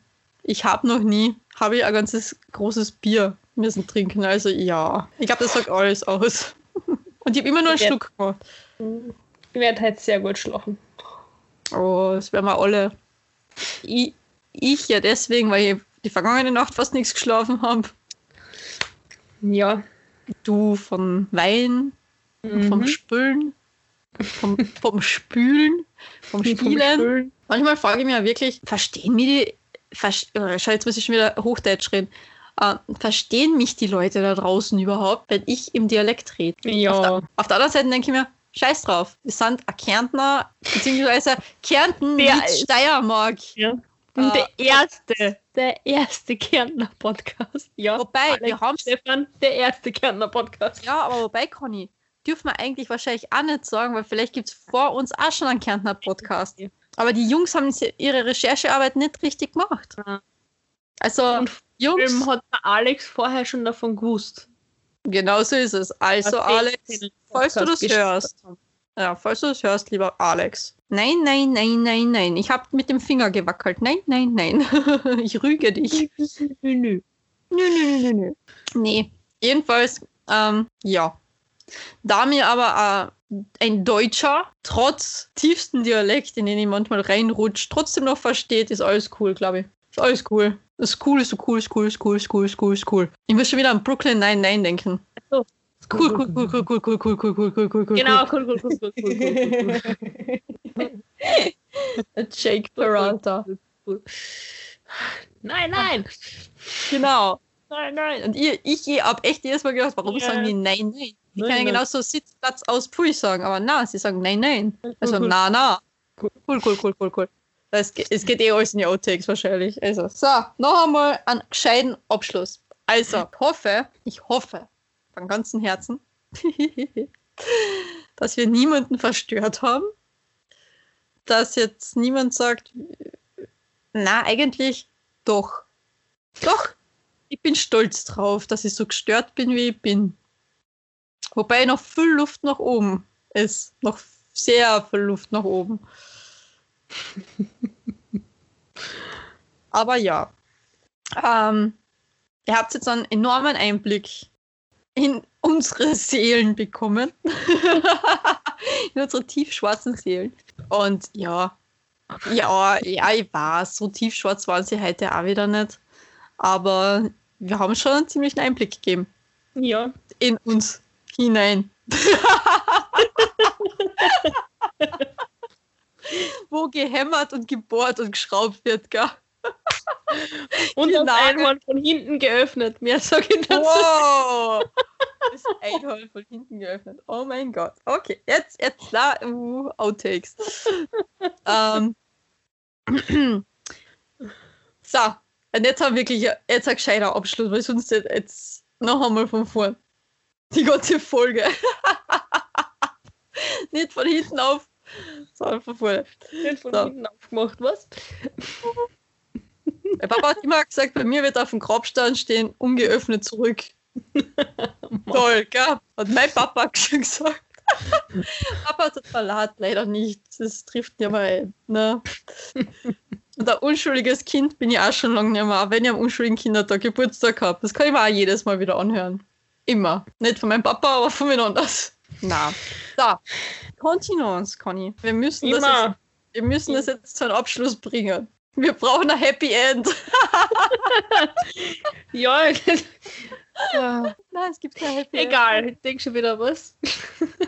ich habe noch nie, habe ich ein ganzes großes Bier müssen trinken. Also ja, ich glaube, das sagt alles aus. Und ich habe immer nur einen. Schluck gemacht. Ich werde heute sehr gut schlafen. Oh, das werden wir alle. Ich, ich ja deswegen, weil ich die vergangene Nacht fast nichts geschlafen habe. Ja. Du von Wein, vom Mhm. Spülen, vom, vom Spülen, vom Spielen. Spülen. Manchmal frage ich mich ja wirklich, verstehen mich die, vers äh, jetzt muss ich schon wieder Hochdeutsch reden, äh, verstehen mich die Leute da draußen überhaupt, wenn ich im Dialekt rede? Auf, Ja. der, auf der anderen Seite denke ich mir, scheiß drauf, wir sind ein Kärntner, beziehungsweise Kärnten Der mit Steiermark. ja. Und Äh, der erste, der erste Kärntner Podcast. Ja. Wobei, Alex wir haben Stefan, der erste Kärntner Podcast. Ja, aber wobei, Conny, dürfen wir eigentlich wahrscheinlich auch nicht sagen, weil vielleicht gibt es vor uns auch schon einen Kärntner Podcast. Aber die Jungs haben ihre Recherchearbeit nicht richtig gemacht. Also, Und Jungs, Film hat Alex vorher schon davon gewusst. genau so ist es. Also, Alex, falls du das hörst, ja, falls du das hörst, lieber Alex. Nein, nein, nein, nein, nein. Ich habe mit dem Finger gewackelt. Nein, nein, nein. ich rüge dich. Nö, nö, nö, nö, nö. Nee, jedenfalls, ähm, ja. Da mir aber äh, ein Deutscher trotz tiefsten Dialekt, in den ich manchmal reinrutscht, trotzdem noch versteht, ist alles cool, glaube ich. Ist alles cool. Ist cool, ist so cool, ist cool, ist cool, ist cool, ist cool, ist cool. Ich muss schon wieder an Brooklyn 99 denken. Cool, cool, cool, cool, cool, cool, cool, cool, cool, cool, cool, cool. Genau, cool, cool, cool, cool, cool, cool, cool. Jake Peralta. Nein, nein. Genau. Nein, nein. Und ich, ich habe echt jedes Mal gedacht, warum Ja. sagen die nein, nein? Die Nein, können ja nein. genauso Sitzplatz aus Pui sagen, aber na, sie sagen nein, nein. Also cool. na, na. Cool. Cool, cool, cool, cool, cool. Das, es geht eh alles in die Outtakes wahrscheinlich. Also, so, noch einmal einen gescheiten Abschluss. Also, ich hoffe, ich hoffe von ganzem Herzen, dass wir niemanden verstört haben. Dass jetzt niemand sagt, na, eigentlich doch. Doch, ich bin stolz drauf, dass ich so gestört bin, wie ich bin. Wobei noch viel Luft nach oben ist. Noch sehr viel Luft nach oben. Aber ja. Ähm, ihr habt jetzt einen enormen Einblick in unsere Seelen bekommen. in unsere tiefschwarzen Seelen. Und ja, ja, ja, ich weiß, so tiefschwarz waren sie heute auch wieder nicht. Aber wir haben schon einen ziemlichen Einblick gegeben Ja. in uns hinein. Wo gehämmert und gebohrt und geschraubt wird, gell? Und Die das Nagel- Einhorn von hinten geöffnet. Mehr sage ich dazu. Wow! Das Einhorn von hinten geöffnet. Oh mein Gott. Okay, jetzt, jetzt klar, uh, Outtakes. ähm. so, und jetzt haben wir wirklich jetzt ein gescheiter Abschluss, weil sonst jetzt, noch einmal von vorn. Die ganze Folge. Nicht von hinten auf, sondern von vorne. Nicht von So. hinten aufgemacht, was? Mein Papa hat immer gesagt, bei mir wird auf dem Grabstein stehen, ungeöffnet zurück. Toll, gell? Hat mein Papa schon gesagt. Papa hat Verlat leider nicht. Das trifft ja mal ein. Ne? Und ein unschuldiges Kind bin ich auch schon lange nicht mehr, wenn ich am unschuldigen Kindertag Geburtstag habe. Das kann ich mir auch jedes Mal wieder anhören. Immer. Nicht von meinem Papa, aber von mir anders. Na. So. Continuance, Conny. Wir müssen, das jetzt, wir müssen das jetzt zu einem Abschluss bringen. Wir brauchen ein Happy End. Ja, Nein, es gibt kein Happy End. egal. Ich denke schon wieder was.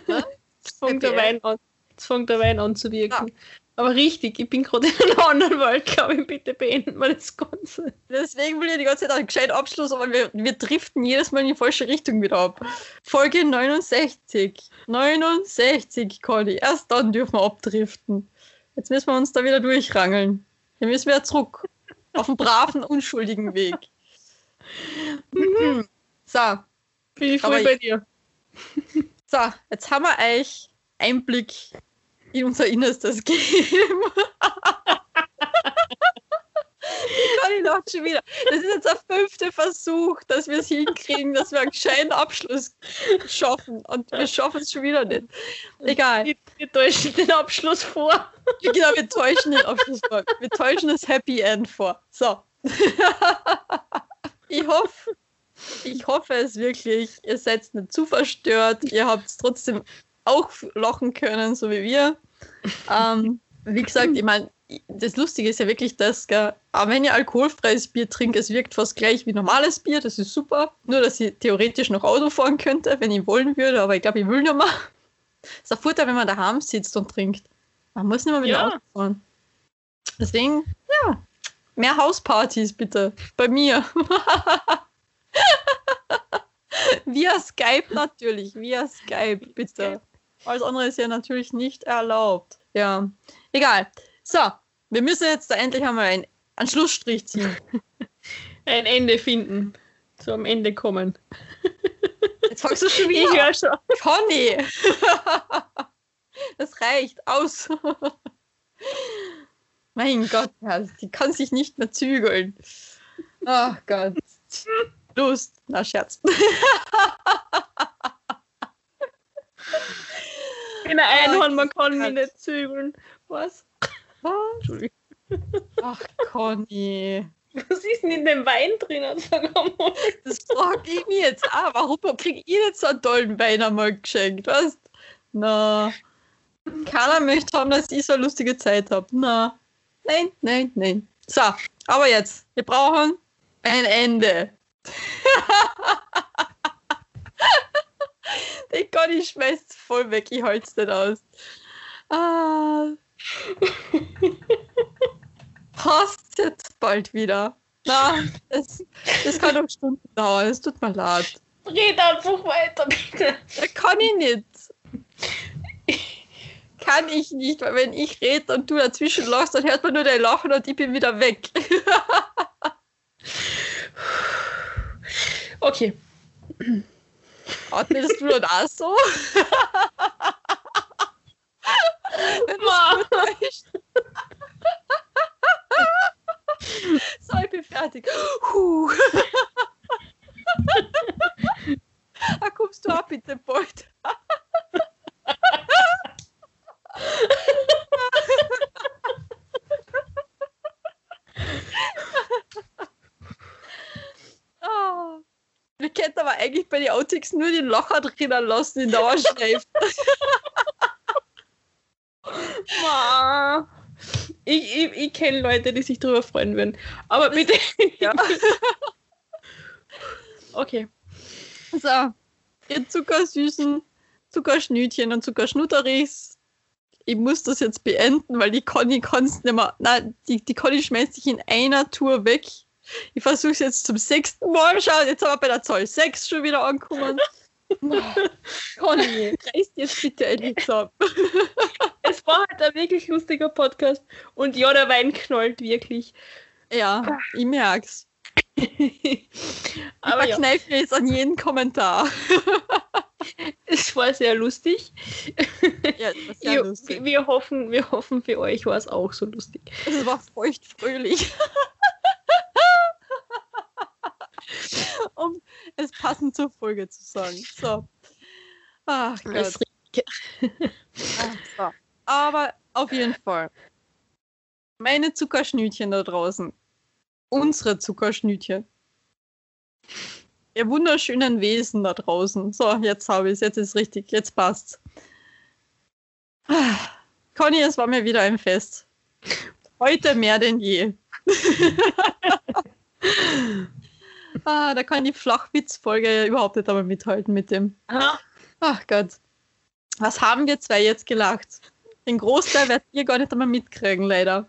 Jetzt fängt der Wein an. Jetzt fängt der Wein an zu wirken. Aber richtig, ich bin gerade in einer anderen Welt, glaube ich. Bitte beenden wir das Ganze. Deswegen will ich die ganze Zeit einen gescheiten Abschluss, aber wir, wir driften jedes Mal in die falsche Richtung wieder ab. Folge 69. 69, Conny. Erst dann dürfen wir abdriften. Jetzt müssen wir uns da wieder durchrangeln. Hier müssen wir zurück. Auf den braven, unschuldigen Weg. Mhm. So, Bin ich voll bei dir. so, jetzt haben wir euch Einblick in unser Innerstes gegeben. Ich lacht schon wieder. Das ist jetzt der fünfte Versuch, dass wir es hinkriegen, dass wir einen gescheiten Abschluss schaffen. Und wir schaffen es schon wieder nicht. Egal. Wir, wir täuschen den Abschluss vor. Genau, wir täuschen den Abschluss vor. Wir täuschen das Happy End vor. So. Ich hoffe, ich hoffe es wirklich. Ihr seid nicht zu verstört. Ihr habt es trotzdem auch lachen können, so wie wir. Ähm, wie gesagt, ich meine, das Lustige ist ja wirklich das, gell? aber wenn ihr alkoholfreies Bier trinkt, es wirkt fast gleich wie normales Bier, das ist super. Nur, dass ich theoretisch noch Auto fahren könnte, wenn ich wollen würde, aber ich glaube, ich will nicht mehr. Das ist ein Vorteil, wenn man daheim sitzt und trinkt. Man muss nicht mehr mit dem Ja. Auto fahren. Deswegen, ja, mehr Hauspartys bitte. Bei mir. via Skype natürlich, via Skype, bitte. Alles andere ist ja natürlich nicht erlaubt. Ja, egal. So, wir müssen jetzt da endlich einmal einen, einen Schlussstrich ziehen. Ein Ende finden. Am Ende kommen. Jetzt fangst du schon Ich wieder an. höre schon. Conny! Das reicht, aus. Mein Gott, die kann sich nicht mehr zügeln. Ach Gott. Lust. Na, Scherz. In der Einhorn, man kann mich nicht zügeln. Was? Was? Entschuldigung. Ach, Conny. Was ist denn in dem Wein? Sag einmal. Das frage ich mich jetzt auch. Warum kriege ich nicht so einen tollen Wein einmal geschenkt? Weißt Na. Keiner möchte haben, dass ich so eine lustige Zeit habe. Na. Nein, nein, nein. So, aber jetzt. Wir brauchen ein Ende. Den Gott, ich schmeiß voll weg. Ich halte es nicht aus. Ah. Passt jetzt bald wieder. Na, das, das kann noch Stunden dauern. Es tut mir leid. Red einfach weiter, bitte. Da kann ich nicht. Kann ich nicht, weil wenn ich rede und du dazwischen lachst, dann hört man nur dein Lachen und ich bin wieder weg. Okay. Atmest du dann auch so? Wenn weißt. so, ich bin fertig. Huh. ah, kommst du ab bitte bald? Wir könnten aber eigentlich bei den Outtakes nur den Locher drinnen lassen in. Ma. Ich, ich, ich kenne Leute, die sich darüber freuen würden. Aber bitte. Ja. Okay. So, ihr Zuckersüßen, Zuckerschnütchen und Zuckerschnutterichs. Ich muss das jetzt beenden, weil die Conny kann es nicht mehr. Nein, die, die Conny schmeißt sich in einer Tour weg. Ich versuche es jetzt zum sechsten Mal. Schau, jetzt haben wir bei der Zahl 6 schon wieder angekommen. Conny, reiß jetzt bitte endlich zusammen. Es war halt ein wirklich lustiger Podcast. Und ja, der Wein knallt wirklich. Ja, ich merk's. Ich Aber ja, verkneife mir jetzt an jeden Kommentar. es war sehr lustig. Ja, das war sehr Ja, lustig. wir, hoffen, wir hoffen, für euch war es auch so lustig. Es war feuchtfröhlich. um es passend zur Folge zu sagen. So. Ach Gott. Es Ach, so. Aber auf jeden Fall. Meine Zuckerschnütchen da draußen. Unsere Zuckerschnütchen. Ihr wunderschönen Wesen da draußen. So, jetzt habe ich es. Jetzt ist richtig. Jetzt passt's. Ah, Conny, es war mir wieder ein Fest. Heute mehr denn je. ah, da kann die Flachwitz-Folge überhaupt nicht einmal mithalten mit dem. Aha. Ach Gott. Was haben wir zwei jetzt gelacht? Den Großteil werdet ihr gar nicht einmal mitkriegen, leider.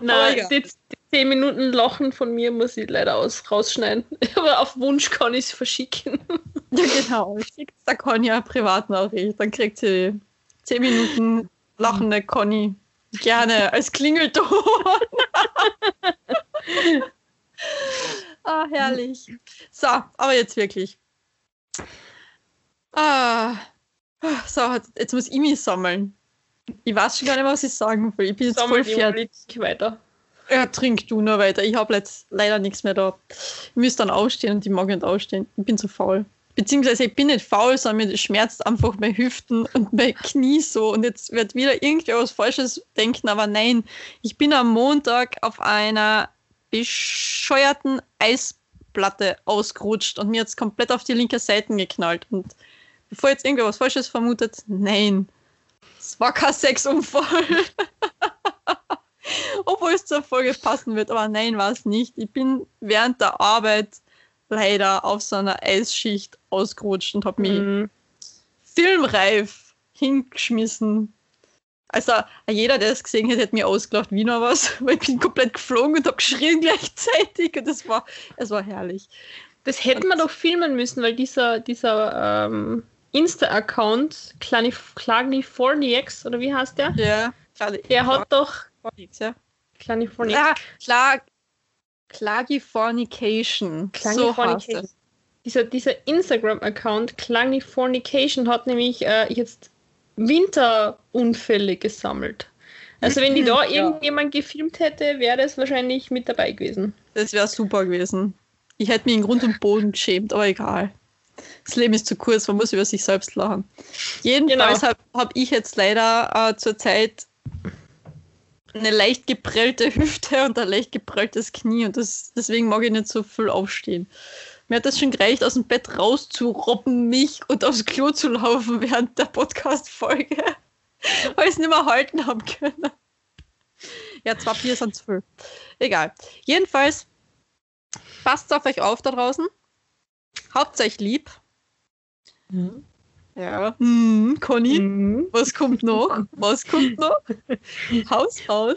Nein, egal. die, die 10 Minuten Lachen von mir muss ich leider aus, rausschneiden. Aber auf Wunsch kann ich es verschicken. Ja, genau. Schickt der Conny eine Privatnachricht, dann kriegt sie 10 Minuten lachende Conny. Gerne als Klingelton. ah, herrlich. So, aber jetzt wirklich. Ah, so, jetzt muss ich mich sammeln. Ich weiß schon gar nicht mehr, was ich sagen will. Ich bin jetzt Sammel voll fertig. Weiter. Ja, trink du nur weiter. Ich habe jetzt leider nichts mehr da. Ich müsste dann ausstehen und ich mag nicht ausstehen. Ich bin zu faul. Beziehungsweise ich bin nicht faul, sondern mir schmerzt einfach meine Hüften und mein Knie so. Und jetzt wird wieder irgendwer was Falsches denken, aber nein. Ich bin am Montag auf einer bescheuerten Eisplatte ausgerutscht und mir jetzt komplett auf die linke Seite geknallt. Und bevor jetzt irgendwer was Falsches vermutet, nein. Es war kein Sexunfall. Obwohl es zur Folge passen wird, aber nein, war es nicht. Ich bin während der Arbeit leider auf so einer Eisschicht ausgerutscht und habe mich Mhm. filmreif hingeschmissen. Also jeder, der es gesehen hat, hätte mir ausgelacht wie noch was, weil ich bin komplett geflogen und habe geschrien gleichzeitig und es war, es war herrlich. Das hätten wir doch filmen müssen, weil dieser, dieser ähm, Insta-Account, Clarniforniacs, oder wie heißt der? Ja, klar. Der hat doch ja. Clarniforniacs. Ja, klar. Clagifornication. So Clagifornication. es. dieser, dieser Instagram-Account Clanifornication hat nämlich äh, jetzt Winterunfälle gesammelt. Also wenn die da Ja. irgendjemand gefilmt hätte, wäre das wahrscheinlich mit dabei gewesen. Das wäre super gewesen. Ich hätte mich in Grund und Boden geschämt, aber egal. Das Leben ist zu kurz, man muss über sich selbst lachen. Jedenfalls Genau. habe hab ich jetzt leider äh, zurzeit eine leicht geprellte Hüfte und ein leicht geprelltes Knie und das, deswegen mag ich nicht so viel aufstehen. Mir hat das schon gereicht, aus dem Bett rauszurobben, mich und aufs Klo zu laufen während der Podcast-Folge, weil ich es nicht mehr halten haben können. Ja, zwei Bier sind zu viel. Egal. Jedenfalls, passt auf euch auf da draußen. Habt euch lieb. Mhm. Ja. Hm, Conny, Mhm. was kommt noch? Was kommt noch? Haus, Haus.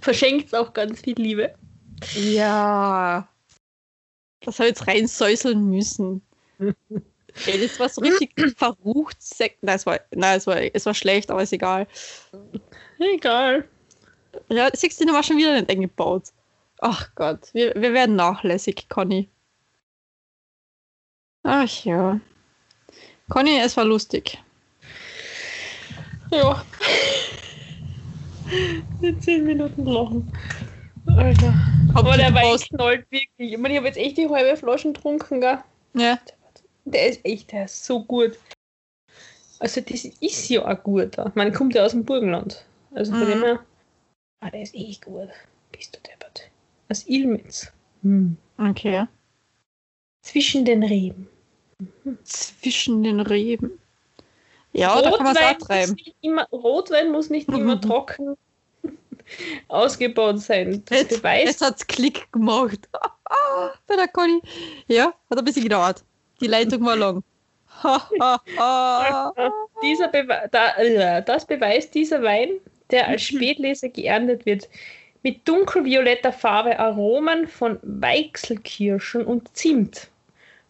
Verschenkt auch ganz viel Liebe. Ja. Das habe ich jetzt reinsäuseln müssen. Ey, das war so richtig verrucht. Sek nein, es war, nein es, war, es war schlecht, aber ist egal. Egal. Ja, 16 war schon wieder nicht eingebaut. Ach Gott, wir, wir werden nachlässig, Conny. Ach ja. Conny, es war lustig. Ja. In 10 Minuten lachen. Alter. Aber der Wein knallt wirklich. Ich meine, ich habe jetzt echt die halbe Flasche getrunken, gell? Ja. Der ist echt, der ist so gut. Also das ist ja auch gut. da. Man kommt ja aus dem Burgenland. Also von Mhm. dem her. Ah, der ist echt gut. Bist du deppert. Aus Ilmitz. Hm. Okay. Zwischen den Reben. Zwischen den Reben. Ja, da kann man es auch treiben. immer, Rotwein muss nicht immer Mhm. trocken ausgebaut sein. Das Jetzt, jetzt hat's Klick gemacht. Bei der Conny. Ja, hat ein bisschen gedauert. Die Leitung war lang. Dieser Bewe da, äh, das beweist dieser Wein, der als Mhm. Spätlese geerntet wird. Mit dunkelvioletter Farbe Aromen von Weichselkirschen und Zimt.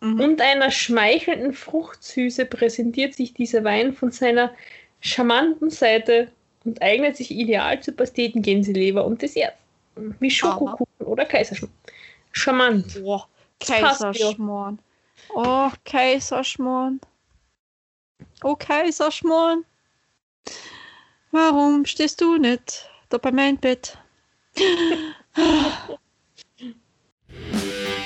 Mhm. und einer schmeichelnden Fruchtsüße präsentiert sich dieser Wein von seiner charmanten Seite und eignet sich ideal zu Pasteten, Gänseleber und Desserts. Wie Schokokuchen oder Kaiserschmarrn. Charmant. Ja. Kaiserschmarrn. Oh, Kaiserschmarrn. Oh, Kaiserschmarrn. Warum stehst du nicht da bei meinem Bett?